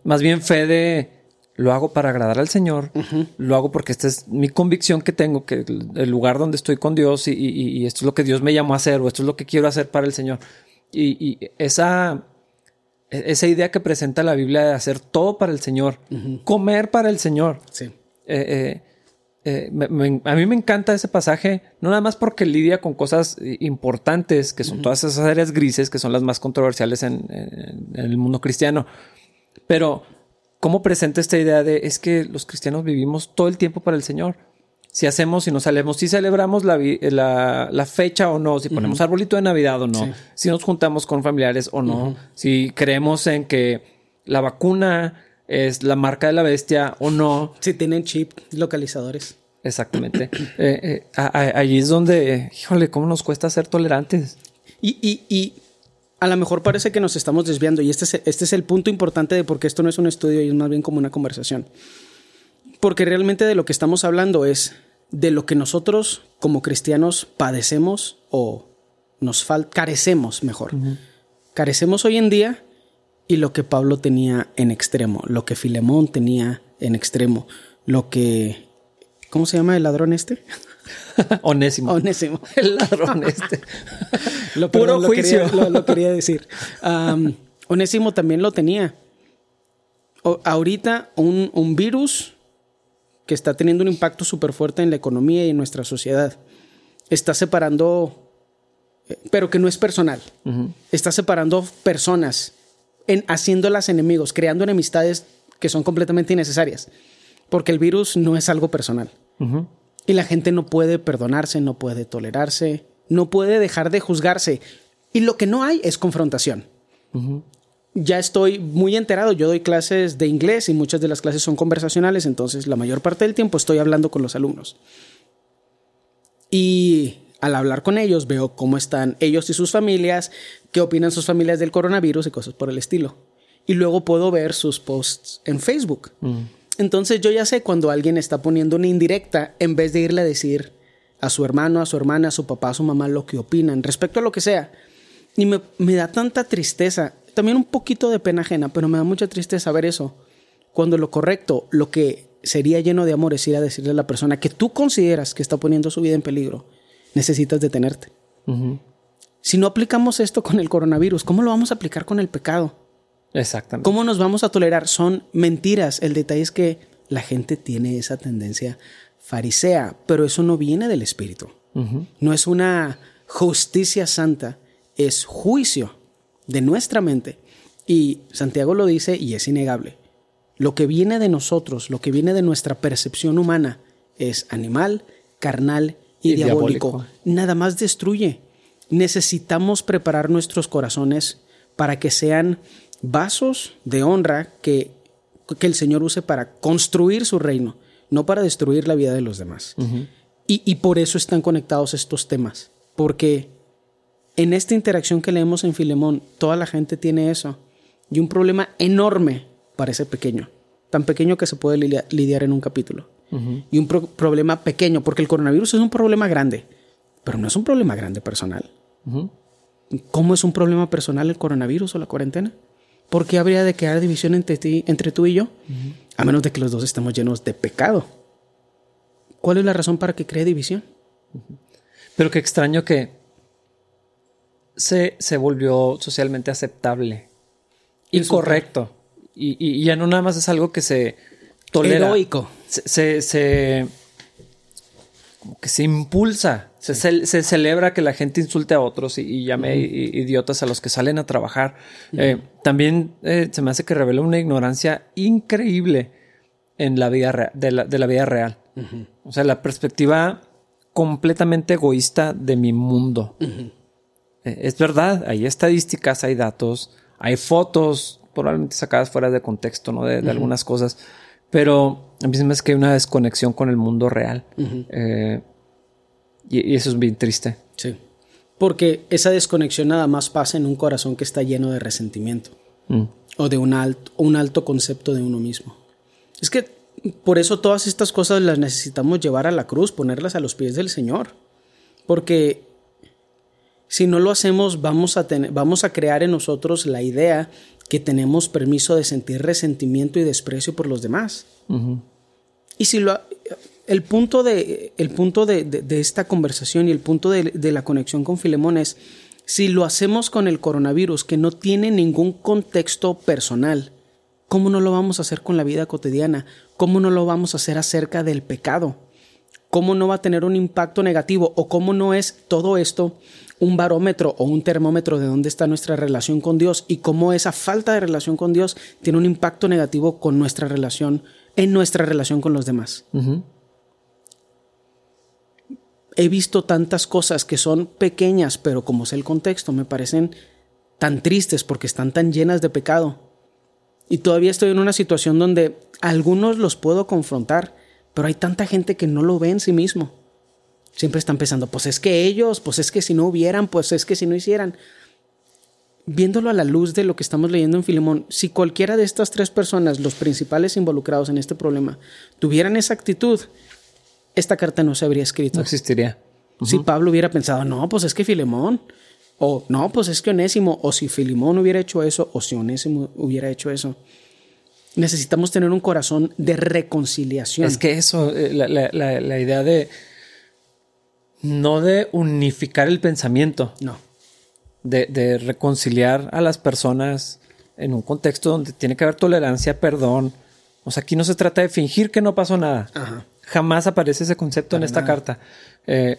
Más bien fe de lo hago para agradar al Señor, lo hago porque esta es mi convicción que tengo, que el lugar donde estoy con Dios y, esto es lo que Dios me llamó a hacer o esto es lo que quiero hacer para el Señor. Y, esa, e, esa idea que presenta la Biblia de hacer todo para el Señor, comer para el Señor. Sí. Eh, eh, a mí me encanta ese pasaje, no nada más porque lidia con cosas importantes, que son todas esas áreas grises, que son las más controversiales en, el mundo cristiano, pero cómo presenta esta idea de es que los cristianos vivimos todo el tiempo para el Señor. Si hacemos, si no salemos, si celebramos la, la, fecha o no, si ponemos arbolito de Navidad o no, si nos juntamos con familiares o no, si creemos en que la vacuna es la marca de la bestia o no. Si tienen chip localizadores. Exactamente. Eh, eh, allí es donde, híjole, cómo nos cuesta ser tolerantes. Y, y, y, a lo mejor parece que nos estamos desviando y este es, este es el punto importante de por qué esto no es un estudio y es más bien como una conversación. Porque realmente de lo que estamos hablando es de lo que nosotros como cristianos padecemos o nos carecemos mejor. Carecemos hoy en día y lo que Pablo tenía en extremo, lo que Filemón tenía en extremo, lo que... ¿Cómo se llama el ladrón este? <laughs> <laughs> Onésimo. Onésimo. <laughs> El ladrón este. <laughs> lo, Puro juicio. Lo quería, decir. Onésimo también lo tenía. ahorita un, un, virus que está teniendo un impacto súper fuerte en la economía y en nuestra sociedad está separando, eh, pero que no es personal, está separando personas en haciéndolas enemigos, creando enemistades que son completamente innecesarias. Porque el virus no es algo personal. Y la gente no puede perdonarse, no puede tolerarse, no puede dejar de juzgarse. Y lo que no hay es confrontación. Ya estoy muy enterado, yo doy clases de inglés y muchas de las clases son conversacionales, entonces la mayor parte del tiempo estoy hablando con los alumnos. Y al hablar con ellos veo cómo están ellos y sus familias, qué opinan sus familias del coronavirus y cosas por el estilo. Y luego puedo ver sus posts en Facebook. Entonces yo ya sé cuando alguien está poniendo una indirecta en vez de irle a decir a su hermano, a su hermana, a su papá, a su mamá lo que opinan respecto a lo que sea. Y me, me da tanta tristeza, también un poquito de pena ajena, pero me da mucha tristeza ver eso. Cuando lo correcto, lo que sería lleno de amor es ir a decirle a la persona que tú consideras que está poniendo su vida en peligro, necesitas detenerte. Si no aplicamos esto con el coronavirus, ¿cómo lo vamos a aplicar con el pecado? Exactamente. ¿Cómo nos vamos a tolerar? Son mentiras. El detalle es que la gente tiene esa tendencia farisea, pero eso no viene del Espíritu. No es una justicia santa, es juicio de nuestra mente. Y Santiago lo dice y es innegable. Lo que viene de nosotros, lo que viene de nuestra percepción humana, es animal, carnal y, diabólico. Nada más destruye. Necesitamos preparar nuestros corazones para que sean vasos de honra que, que el Señor use para construir su reino, no para destruir la vida de los demás. y, y por eso están conectados estos temas, porque en esta interacción que leemos en Filemón, toda la gente tiene eso. Y un problema enorme parece pequeño. Tan pequeño que se puede lidiar en un capítulo. Y un problema pequeño, porque el coronavirus es un problema grande, pero no es un problema grande personal. ¿Cómo es un problema personal el coronavirus o la cuarentena? ¿Por qué habría de quedar división entre, ti, entre tú y yo? A menos de que los dos estemos llenos de pecado. ¿Cuál es la razón para que cree división? Pero qué extraño que se, se volvió socialmente aceptable. Y, y, ya no nada más es algo que se tolera. Heroico. Se, se, como que se impulsa. Se, se, celebra que la gente insulte a otros y, llame idiotas a los que salen a trabajar. Eh, también eh, se me hace que revela una ignorancia increíble en la vida de, la, de la vida real. O sea, la perspectiva completamente egoísta de mi mundo. Eh, es verdad, hay estadísticas, hay datos, hay fotos, probablemente sacadas fuera de contexto, ¿no? De, algunas cosas. Pero a mí se me hace que hay una desconexión con el mundo real. Eh, y, eso es bien triste. Sí. Porque esa desconexión nada más pasa en un corazón que está lleno de resentimiento. Mm. O de un alto, un alto concepto de uno mismo. Es que por eso todas estas cosas las necesitamos llevar a la cruz, ponerlas a los pies del Señor. Porque si no lo hacemos, vamos a, vamos a crear en nosotros la idea que tenemos permiso de sentir resentimiento y desprecio por los demás. Y si lo, el punto, de, el punto de, esta conversación y el punto de, la conexión con Filemón es, si lo hacemos con el coronavirus, que no tiene ningún contexto personal, ¿cómo no lo vamos a hacer con la vida cotidiana? ¿Cómo no lo vamos a hacer acerca del pecado? ¿Cómo no va a tener un impacto negativo? ¿O cómo no es todo esto un barómetro o un termómetro de dónde está nuestra relación con Dios y cómo esa falta de relación con Dios tiene un impacto negativo con nuestra relación, en nuestra relación con los demás. He visto tantas cosas que son pequeñas, pero como sé el contexto, me parecen tan tristes porque están tan llenas de pecado. Y todavía estoy en una situación donde algunos los puedo confrontar, pero hay tanta gente que no lo ve en sí mismo. Siempre están pensando, pues es que ellos, pues es que si no hubieran, pues es que si no hicieran. Viéndolo a la luz de lo que estamos leyendo en Filemón, si cualquiera de estas tres personas, los principales involucrados en este problema, tuvieran esa actitud, esta carta no se habría escrito. No existiría. Si Pablo hubiera pensado, no, pues es que Filemón, o no, pues es que Onésimo, o si Filemón hubiera hecho eso, o si Onésimo hubiera hecho eso. Necesitamos tener un corazón de reconciliación. Es que eso, eh, la idea de no de unificar el pensamiento. No. De, reconciliar a las personas en un contexto donde tiene que haber tolerancia, perdón. O sea, aquí no se trata de fingir que no pasó nada. Jamás aparece ese concepto en esta carta. Eh,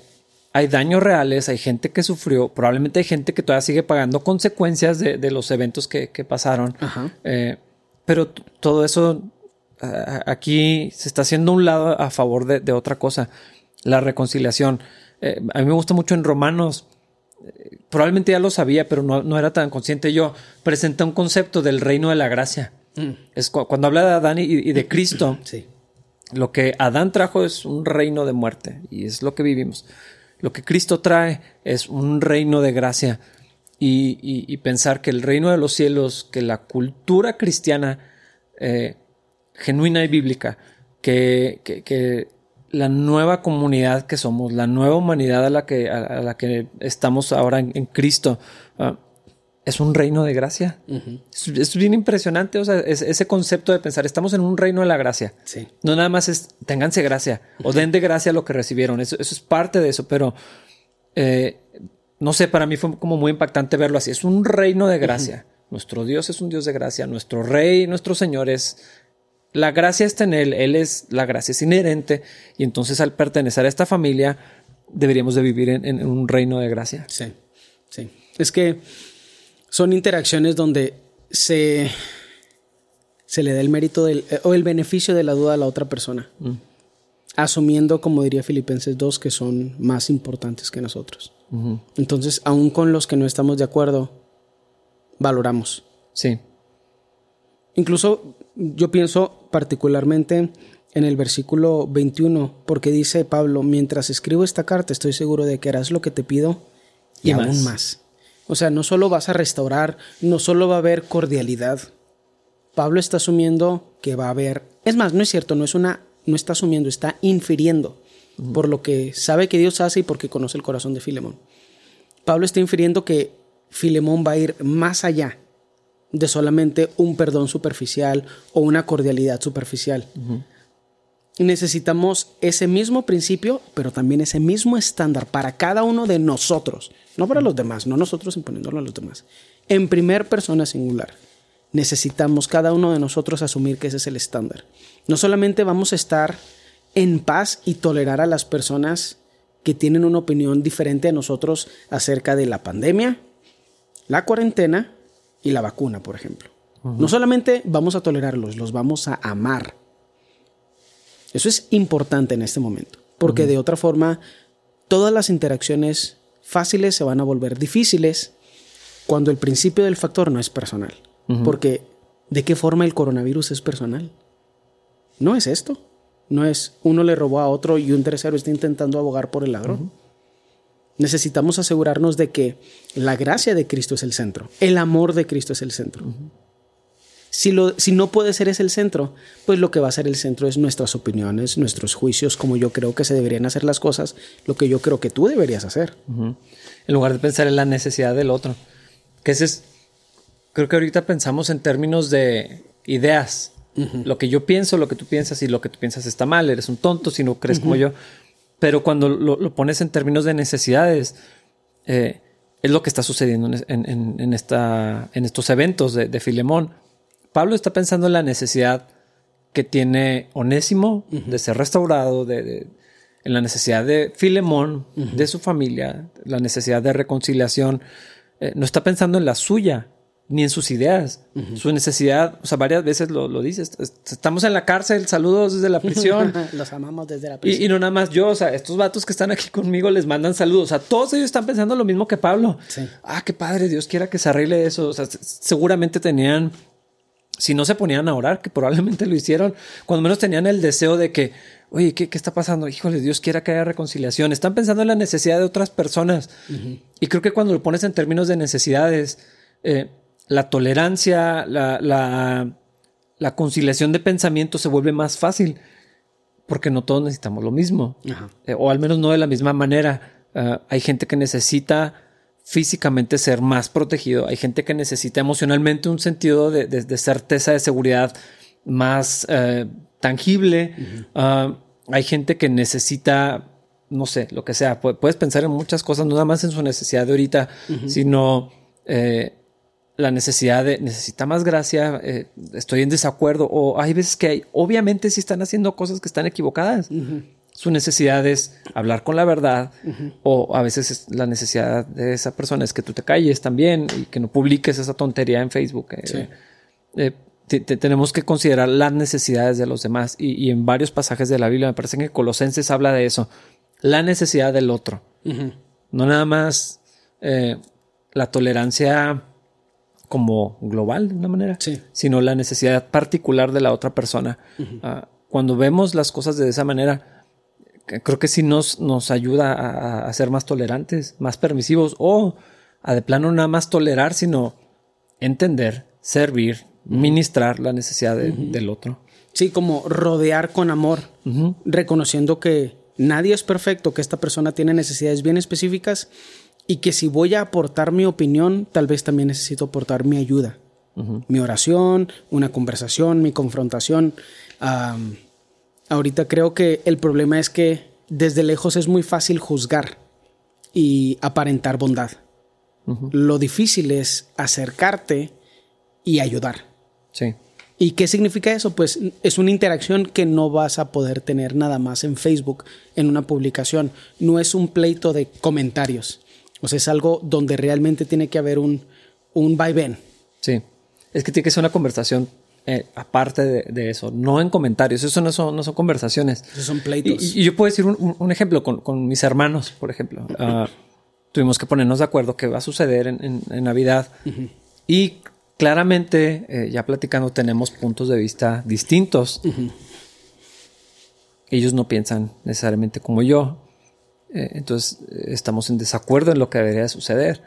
hay daños reales, hay gente que sufrió, probablemente hay gente que todavía sigue pagando consecuencias de, los eventos que, pasaron. Eh, pero todo eso aquí se está haciendo un lado a favor de, de otra cosa, la reconciliación. Eh, a mí me gusta mucho en Romanos, probablemente ya lo sabía, pero no, era tan consciente yo, presenta un concepto del reino de la gracia. Mm. Es cuando habla de Adán y, de Cristo, <clears throat> sí. lo que Adán trajo es un reino de muerte y es lo que vivimos. Lo que Cristo trae es un reino de gracia y, pensar que el reino de los cielos, que la cultura cristiana eh, genuina y bíblica, que, que, la nueva comunidad que somos, la nueva humanidad a la que, a, la que estamos ahora en, Cristo, ah, es un reino de gracia. es, bien impresionante, o sea, ese concepto de pensar, estamos en un reino de la gracia. Sí. No nada más es, ténganse gracia o den de gracia lo que recibieron, eso, es parte de eso, pero eh, no sé, para mí fue como muy impactante verlo así, es un reino de gracia. Nuestro Dios es un Dios de gracia, nuestro Rey, nuestro Señor es la gracia está en él, él es, la gracia es inherente y entonces al pertenecer a esta familia deberíamos de vivir en, un reino de gracia. Sí, sí. Es que Son interacciones donde se, se le da el mérito del, eh, o el beneficio de la duda a la otra persona. Mm. Asumiendo, como diría Filipenses 2, que son más importantes que nosotros. Entonces, aún con los que no estamos de acuerdo, valoramos. Sí. Incluso yo pienso particularmente en el versículo 21, porque dice Pablo, mientras escribo esta carta estoy seguro de que harás lo que te pido y, aún más. O sea, no solo vas a restaurar, no solo va a haber cordialidad. Pablo está asumiendo que va a haber, es más, no es cierto, no es una, no está asumiendo, está infiriendo por lo que sabe que Dios hace y porque conoce el corazón de Filemón. Pablo está infiriendo que Filemón va a ir más allá de solamente un perdón superficial o una cordialidad superficial. Necesitamos ese mismo principio, pero también ese mismo estándar para cada uno de nosotros, no para los demás, no nosotros imponiéndolo a los demás. En primer persona singular, necesitamos cada uno de nosotros asumir que ese es el estándar. No solamente vamos a estar en paz y tolerar a las personas que tienen una opinión diferente a nosotros acerca de la pandemia, la cuarentena y la vacuna, por ejemplo. No solamente vamos a tolerarlos, los vamos a amar. Eso es importante en este momento, porque de otra forma todas las interacciones fáciles se van a volver difíciles cuando el principio del factor no es personal. Porque ¿de qué forma el coronavirus es personal? No es esto. No es uno le robó a otro y un tercero está intentando abogar por el ladrón. Necesitamos asegurarnos de que la gracia de Cristo es el centro, el amor de Cristo es el centro. si, lo, si no puede ser ese el centro, pues lo que va a ser el centro es nuestras opiniones, nuestros juicios, como yo creo que se deberían hacer las cosas, lo que yo creo que tú deberías hacer. En lugar de pensar en la necesidad del otro. Que ese es, creo que ahorita pensamos en términos de ideas. Lo que yo pienso, lo que tú piensas y lo que tú piensas está mal, eres un tonto si no crees como yo. Pero cuando lo, pones en términos de necesidades, eh, es lo que está sucediendo en, esta, en estos eventos de, Filemón. Pablo está pensando en la necesidad que tiene Onésimo de ser restaurado, de, en la necesidad de Filemón, de su familia, la necesidad de reconciliación. Eh, no está pensando en la suya, ni en sus ideas, su necesidad, o sea, varias veces lo, lo dices, estamos en la cárcel, saludos desde la prisión. <laughs> Los amamos desde la prisión. Y, no nada más yo, o sea, estos vatos que están aquí conmigo les mandan saludos, o sea, todos ellos están pensando lo mismo que Pablo. Ah, qué padre, Dios quiera que se arregle eso, o sea, seguramente tenían, si no se ponían a orar, que probablemente lo hicieron, cuando menos tenían el deseo de que, oye, ¿qué, qué está pasando? Híjole, Dios quiera que haya reconciliación. Están pensando en la necesidad de otras personas. Y creo que cuando lo pones en términos de necesidades, eh, la tolerancia, la, la, conciliación de pensamiento se vuelve más fácil porque no todos necesitamos lo mismo, eh, o al menos no de la misma manera. Ah, hay gente que necesita físicamente ser más protegido, hay gente que necesita emocionalmente un sentido de, certeza, de seguridad más eh, tangible, ah, hay gente que necesita, no sé, lo que sea, puedes pensar en muchas cosas, no nada más en su necesidad de ahorita, sino... Eh, la necesidad de necesita más gracia, eh, estoy en desacuerdo, o hay veces que hay, obviamente si están haciendo cosas que están equivocadas. Su necesidad es hablar con la verdad, o a veces la necesidad de esa persona es que tú te calles también y que no publiques esa tontería en Facebook. Eh, eh, tenemos que considerar las necesidades de los demás y, en varios pasajes de la Biblia, me parece que Colosenses habla de eso, la necesidad del otro. No nada más la tolerancia como global de una manera, sino la necesidad particular de la otra persona. Ah, cuando vemos las cosas de esa manera, creo que sí nos, nos ayuda a, ser más tolerantes, más permisivos o a de plano nada más tolerar, sino entender, servir, ministrar la necesidad del otro. Sí, como rodear con amor, reconociendo que nadie es perfecto, que esta persona tiene necesidades bien específicas y que si voy a aportar mi opinión, tal vez también necesito aportar mi ayuda, mi oración, una conversación, mi confrontación. ahorita creo que el problema es que desde lejos es muy fácil juzgar y aparentar bondad. Lo difícil es acercarte y ayudar. Sí. ¿Y qué significa eso? Pues es una interacción que no vas a poder tener nada más en Facebook, en una publicación. No es un pleito de comentarios. O sea, es algo donde realmente tiene que haber un, un vaivén. Sí. Es que tiene que ser una conversación eh, aparte de, eso, no en comentarios. Eso no son, no son conversaciones. Eso son pleitos. Y, yo puedo decir un, ejemplo con, mis hermanos, por ejemplo. Ah, tuvimos que ponernos de acuerdo qué va a suceder en, Navidad. Y claramente, eh, ya platicando, tenemos puntos de vista distintos. Ellos no piensan necesariamente como yo. Eh, entonces, estamos en desacuerdo en lo que debería suceder.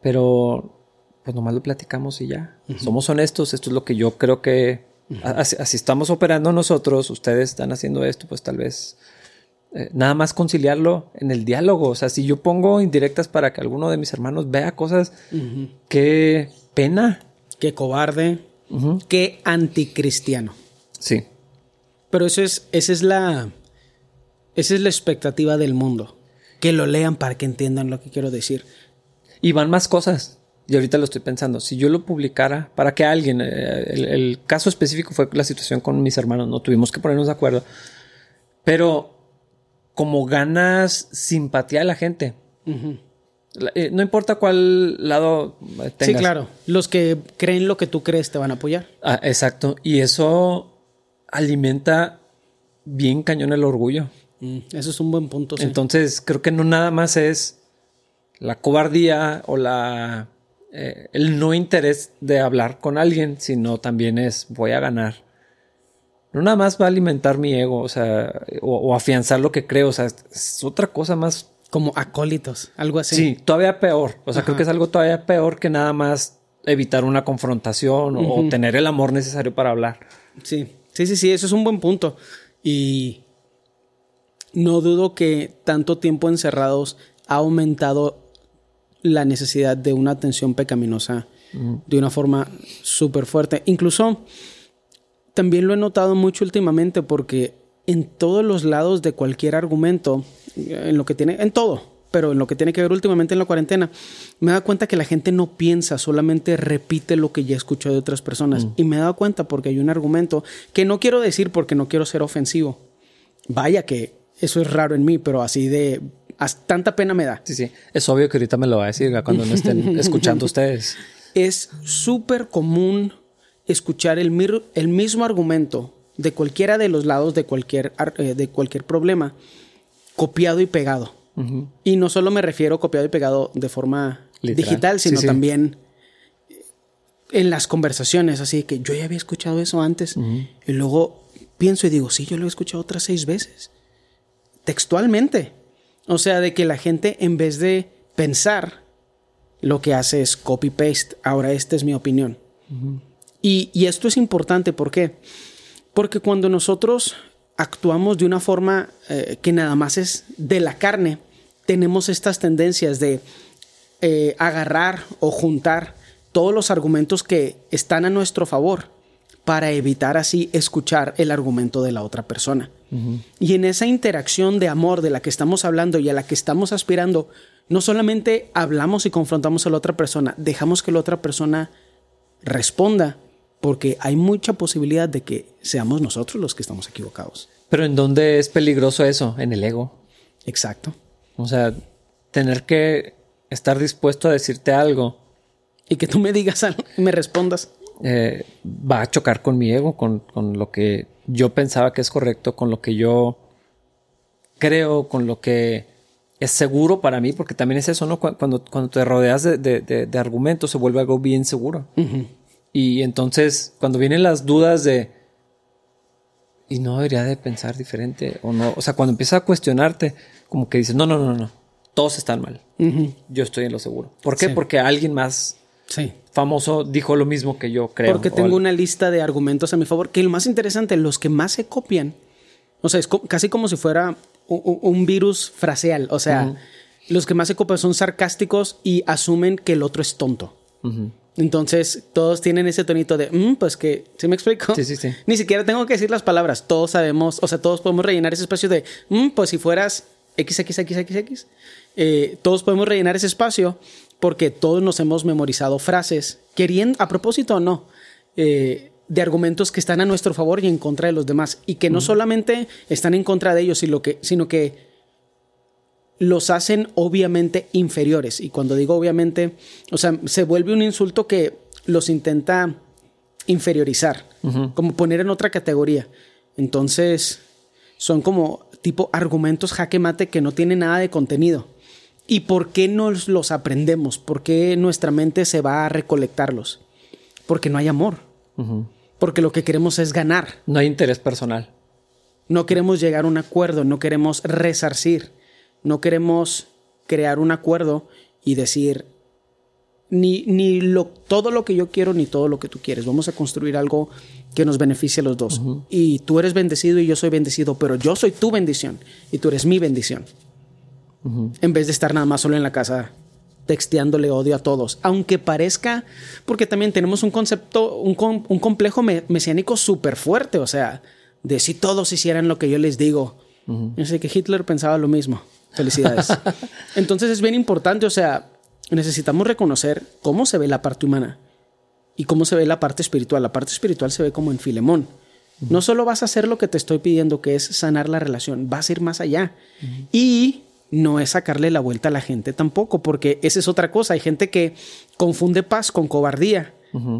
Pero, pues nomás lo platicamos y ya. Somos honestos. Esto es lo que yo creo que. así, estamos operando nosotros. Ustedes están haciendo esto, pues tal vez. Eh, nada más conciliarlo en el diálogo. O sea, si yo pongo indirectas para que alguno de mis hermanos vea cosas, qué pena qué cobarde, qué anticristiano. Sí. Pero eso es, esa es la, esa es la expectativa del mundo. Que lo lean para que entiendan lo que quiero decir. Y van más cosas. Y ahorita lo estoy pensando. Si yo lo publicara para que alguien, eh, el, caso específico fue la situación con mis hermanos, no tuvimos que ponernos de acuerdo. Pero como ganas simpatía a la gente. Eh, no importa cuál lado tengas. Sí, claro. Los que creen lo que tú crees te van a apoyar. Ah, exacto. Y eso alimenta bien cañón el orgullo. Mm, eso es un buen punto. Entonces, creo que no nada más es la cobardía o la eh, el no interés de hablar con alguien, sino también es voy a ganar. No nada más va a alimentar mi ego, o sea, o, o afianzar lo que creo, o sea, es otra cosa más como acólitos, algo así. Sí, todavía peor. O sea, creo que es algo todavía peor que nada más evitar una confrontación o tener el amor necesario para hablar. Sí, sí, sí, sí, eso es un buen punto. Y no dudo que tanto tiempo encerrados ha aumentado la necesidad de una atención pecaminosa de una forma súper fuerte. Incluso también lo he notado mucho últimamente porque en todos los lados de cualquier argumento en lo que tiene, en todo, pero en lo que tiene que ver últimamente en la cuarentena, me da cuenta que la gente no piensa, solamente repite lo que ya escuchó de otras personas. Mm. Y me he dado cuenta porque hay un argumento que no quiero decir porque no quiero ser ofensivo. Vaya que eso es raro en mí, pero así de tanta pena me da. Sí, sí. Es obvio que ahorita me lo va a decir cuando no estén <laughs> escuchando ustedes. Es súper común escuchar el, el mismo argumento de cualquiera de los lados de cualquier, eh, de cualquier problema copiado y pegado. Y no solo me refiero copiado y pegado de forma digital, sino también en las conversaciones. Así que yo ya había escuchado eso antes. Y luego pienso y digo, sí, yo lo he escuchado otras seis veces. Textualmente. O sea, de que la gente en vez de pensar, lo que hace es copy-paste. Ahora esta es mi opinión. y, y, esto es importante, ¿por qué? Porque cuando nosotros actuamos de una forma eh, que nada más es de la carne, tenemos estas tendencias de eh, agarrar o juntar todos los argumentos que están a nuestro favor para evitar así escuchar el argumento de la otra persona. Y en esa interacción de amor de la que estamos hablando y a la que estamos aspirando, no solamente hablamos y confrontamos a la otra persona, dejamos que la otra persona responda porque hay mucha posibilidad de que seamos nosotros los que estamos equivocados. Pero ¿en dónde es peligroso eso? En el ego. Exacto. O sea, tener que estar dispuesto a decirte algo. Y que tú me digas algo y me respondas. Eh, va a chocar con mi ego, con, lo que yo pensaba que es correcto, con lo que yo creo, con lo que es seguro para mí, porque también es eso, ¿no? Cuando, cuando te rodeas de, argumentos se vuelve algo bien seguro. Y entonces, cuando vienen las dudas de, y no debería de pensar diferente o no, o sea, cuando empiezas a cuestionarte, como que dices, no, no, no, no, todos están mal. Yo estoy en lo seguro. ¿Por qué? Porque alguien más sí. famoso dijo lo mismo que yo creo. Porque tengo una lista de argumentos a mi favor, que lo más interesante, los que más se copian, o sea, es casi como si fuera un, virus fraseal, o sea, los que más se copian son sarcásticos y asumen que el otro es tonto. Entonces, todos tienen ese tonito de, mm, pues que, ¿sí me explico? Sí, sí, sí. Ni siquiera tengo que decir las palabras. Todos sabemos, o sea, todos podemos rellenar ese espacio de, mm, pues si fueras XXXXX, eh, todos podemos rellenar ese espacio porque todos nos hemos memorizado frases, queriendo, a propósito o no, eh, de argumentos que están a nuestro favor y en contra de los demás. Y que no solamente están en contra de ellos, sino que, sino que los hacen obviamente inferiores. Y cuando digo obviamente, o sea, se vuelve un insulto que los intenta inferiorizar, como poner en otra categoría. Entonces, son como tipo argumentos jaque mate que no tienen nada de contenido. ¿Y por qué no los aprendemos? ¿Por qué nuestra mente se va a recolectarlos? Porque no hay amor. Porque lo que queremos es ganar. No hay interés personal. No queremos llegar a un acuerdo, no queremos resarcir, no queremos crear un acuerdo y decir, ni, ni lo, todo lo que yo quiero ni todo lo que tú quieres. Vamos a construir algo que nos beneficie a los dos. Y tú eres bendecido y yo soy bendecido, pero yo soy tu bendición y tú eres mi bendición. En vez de estar nada más solo en la casa texteándole odio a todos. Aunque parezca, porque también tenemos un concepto, un, un complejo mesiánico súper fuerte, o sea, de si todos hicieran lo que yo les digo. Yo sé que Hitler pensaba lo mismo. Felicidades. <laughs> Entonces es bien importante, o sea, necesitamos reconocer cómo se ve la parte humana y cómo se ve la parte espiritual. La parte espiritual se ve como en Filemón. No solo vas a hacer lo que te estoy pidiendo, que es sanar la relación, vas a ir más allá. Y no es sacarle la vuelta a la gente tampoco, porque esa es otra cosa. Hay gente que confunde paz con cobardía.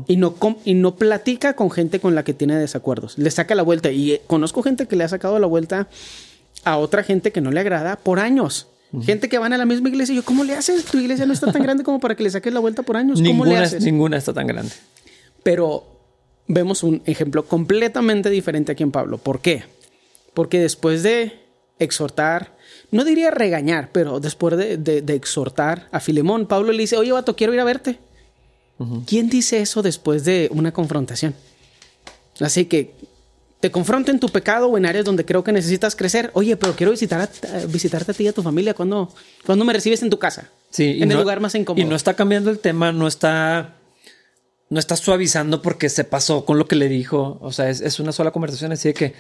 y, no y no platica con gente con la que tiene desacuerdos. Le saca la vuelta. Y eh, conozco gente que le ha sacado la vuelta a otra gente que no le agrada por años. Gente que van a la misma iglesia y yo, ¿cómo le haces? Tu iglesia no está tan grande como para que le saques la vuelta por años. ¿Cómo ninguna, le haces? Ninguna está tan grande. Pero vemos un ejemplo completamente diferente aquí en Pablo. ¿Por qué? Porque después de exhortar, no diría regañar, pero después de, exhortar a Filemón, Pablo le dice, oye, vato, quiero ir a verte. ¿Quién dice eso después de una confrontación? Así que te confronto en tu pecado o en áreas donde creo que necesitas crecer. Oye, pero quiero visitar visitarte a ti y a tu familia cuando, cuando me recibes en tu casa. Sí, en el lugar más incómodo. Y no está cambiando el tema, no está, no está suavizando porque se pasó con lo que le dijo. O sea, es, una sola conversación así de que,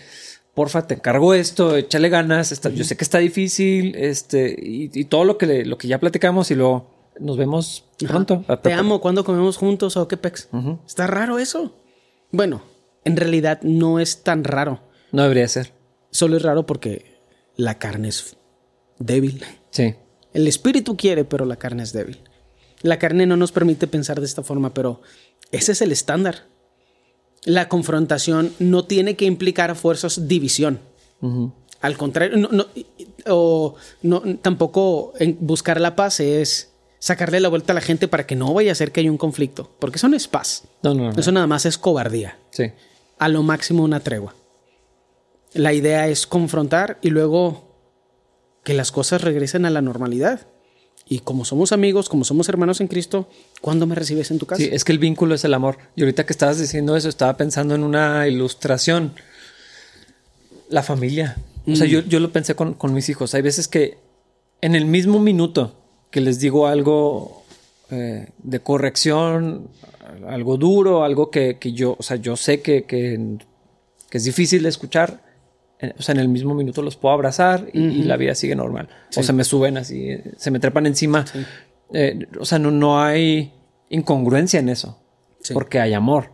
porfa, te encargo esto, échale ganas. Yo sé que está difícil, este, y, todo lo que, lo que ya platicamos y luego nos vemos pronto. Te amo, cuando comemos juntos o qué pex. Está raro eso. Bueno, en realidad no es tan raro. No debería ser. Solo es raro porque la carne es débil. Sí. El espíritu quiere, pero la carne es débil. La carne no nos permite pensar de esta forma, pero ese es el estándar. La confrontación no tiene que implicar a fuerzas división. Al contrario, no, o no, tampoco en buscar la paz es sacarle la vuelta a la gente para que no vaya a ser que haya un conflicto, porque eso no es paz. No, no, Eso nada más es cobardía. Sí a lo máximo una tregua. La idea es confrontar y luego que las cosas regresen a la normalidad. Y como somos amigos, como somos hermanos en Cristo, ¿cuándo me recibes en tu casa? Sí, es que el vínculo es el amor. Y ahorita que estabas diciendo eso, estaba pensando en una ilustración. La familia. O sea, mm. yo, lo pensé con, mis hijos. Hay veces que en el mismo minuto que les digo algo eh, de corrección, algo duro, algo que, yo, o sea, yo sé que, que, es difícil de escuchar, o sea, en el mismo minuto los puedo abrazar y, la vida sigue normal. O se me suben así, se me trepan encima. Eh, o sea, no, no hay incongruencia en eso, porque hay amor.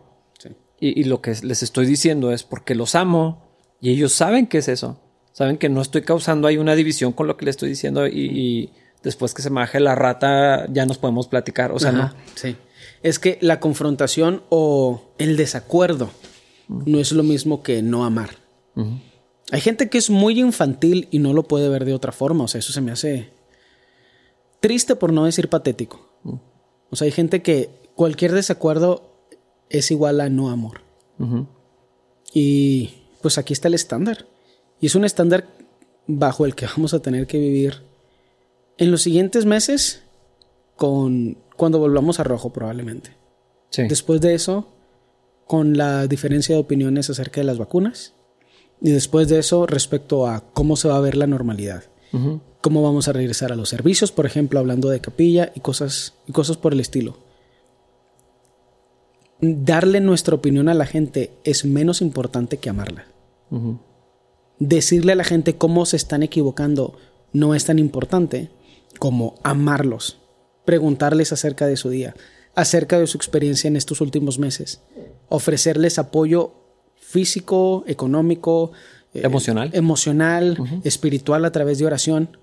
Y, lo que les estoy diciendo es porque los amo y ellos saben que es eso. Saben que no estoy causando ahí una división con lo que les estoy diciendo y, después que se me baje la rata ya nos podemos platicar. O sea, no. Sí es que la confrontación o el desacuerdo no es lo mismo que no amar. Hay gente que es muy infantil y no lo puede ver de otra forma. O sea, eso se me hace triste por no decir patético. O sea, hay gente que cualquier desacuerdo es igual a no amor. Y pues aquí está el estándar. Y es un estándar bajo el que vamos a tener que vivir en los siguientes meses con cuando volvamos a rojo probablemente. Después de eso, con la diferencia de opiniones acerca de las vacunas y después de eso respecto a cómo se va a ver la normalidad. Cómo vamos a regresar a los servicios, por ejemplo, hablando de capilla y cosas, y cosas por el estilo. Darle nuestra opinión a la gente es menos importante que amarla. Decirle a la gente cómo se están equivocando no es tan importante como amarlos preguntarles acerca de su día, acerca de su experiencia en estos últimos meses, ofrecerles apoyo físico, económico, eh, emocional, emocional espiritual a través de oración.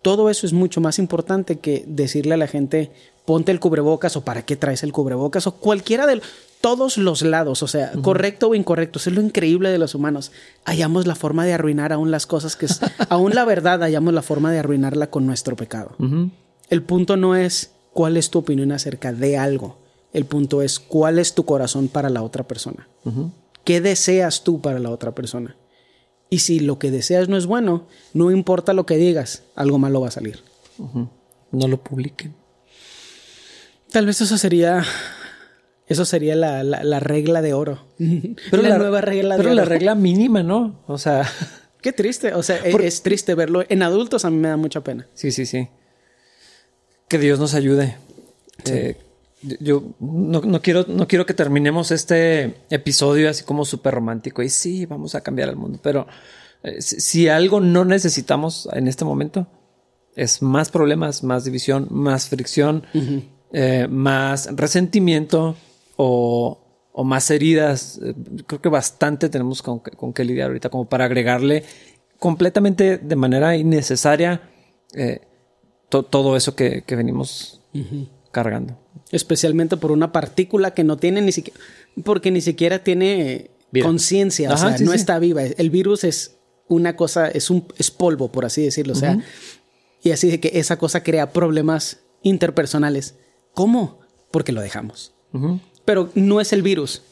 todo eso es mucho más importante que decirle a la gente, ponte el cubrebocas o para qué traes el cubrebocas o cualquiera de todos los lados, o sea, correcto o incorrecto. Eso es lo increíble de los humanos. Hallamos la forma de arruinar aún las cosas que es, <laughs> aún la verdad, hallamos la forma de arruinarla con nuestro pecado. El punto no es cuál es tu opinión acerca de algo. El punto es cuál es tu corazón para la otra persona. ¿Qué deseas tú para la otra persona? Y si lo que deseas no es bueno, no importa lo que digas, algo malo va a salir. No lo publiquen. Tal vez eso sería. Eso sería la, regla de oro. Pero la, nueva regla de oro. Pero la regla mínima, ¿no? O sea. Qué triste. O sea, es triste verlo. En adultos a mí me da mucha pena. Sí, sí, sí. Que Dios nos ayude. Eh, yo no, quiero, no quiero que terminemos este episodio así como súper romántico y sí, vamos a cambiar el mundo, pero eh, si, algo no necesitamos en este momento es más problemas, más división, más fricción, eh, más resentimiento o, más heridas. Eh, creo que bastante tenemos con, con, qué lidiar ahorita como para agregarle completamente de manera innecesaria todo eso que, venimos cargando. Especialmente por una partícula que no tiene ni siquiera, porque ni siquiera tiene conciencia, o sea, no está viva. El virus es una cosa, es un es polvo, por así decirlo, o sea, y así de que esa cosa crea problemas interpersonales. ¿Cómo? Porque lo dejamos. Pero no es el virus.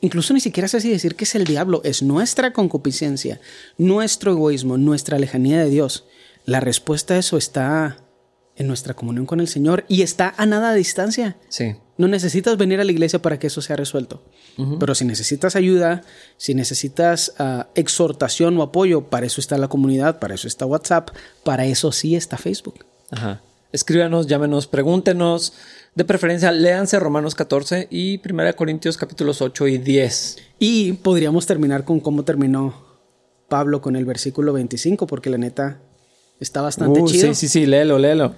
Incluso ni siquiera sé si decir que es el diablo, es nuestra concupiscencia, nuestro egoísmo, nuestra lejanía de Dios. La respuesta a eso está en nuestra comunión con el Señor y está a nada de distancia. Sí. No necesitas venir a la iglesia para que eso sea resuelto. Pero si necesitas ayuda, si necesitas ah, exhortación o apoyo, para eso está la comunidad, para eso está WhatsApp, para eso sí está Facebook. Ajá. Escríbanos, llámenos, pregúntenos. De preferencia, léanse Romanos 14 y 1 Corintios capítulos 8 y 10. Y podríamos terminar con cómo terminó Pablo con el versículo 25, porque la neta Está bastante uh, chido. Sí, sí, sí, léelo, léelo.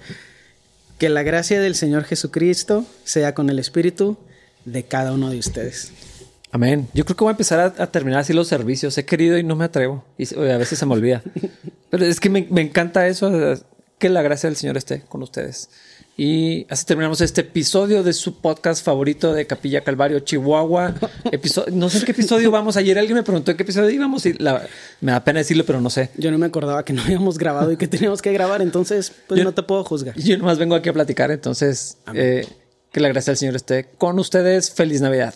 Que la gracia del Señor Jesucristo sea con el Espíritu de cada uno de ustedes. Amén. Yo creo que voy a empezar a, terminar así los servicios. He querido y no me atrevo. Y a veces se me olvida. <laughs> Pero es que me, me encanta eso. Que la gracia del Señor esté con ustedes. Y así terminamos este episodio de su podcast favorito de Capilla Calvario, Chihuahua. <laughs> no sé en qué episodio vamos. Ayer alguien me preguntó en qué episodio íbamos y me da pena decirlo, pero no sé. Yo no me acordaba que no habíamos grabado y que teníamos que grabar, entonces pues no te puedo juzgar. Yo nomás vengo aquí a platicar, entonces eh, que la gracia del Señor esté con ustedes. Feliz Navidad.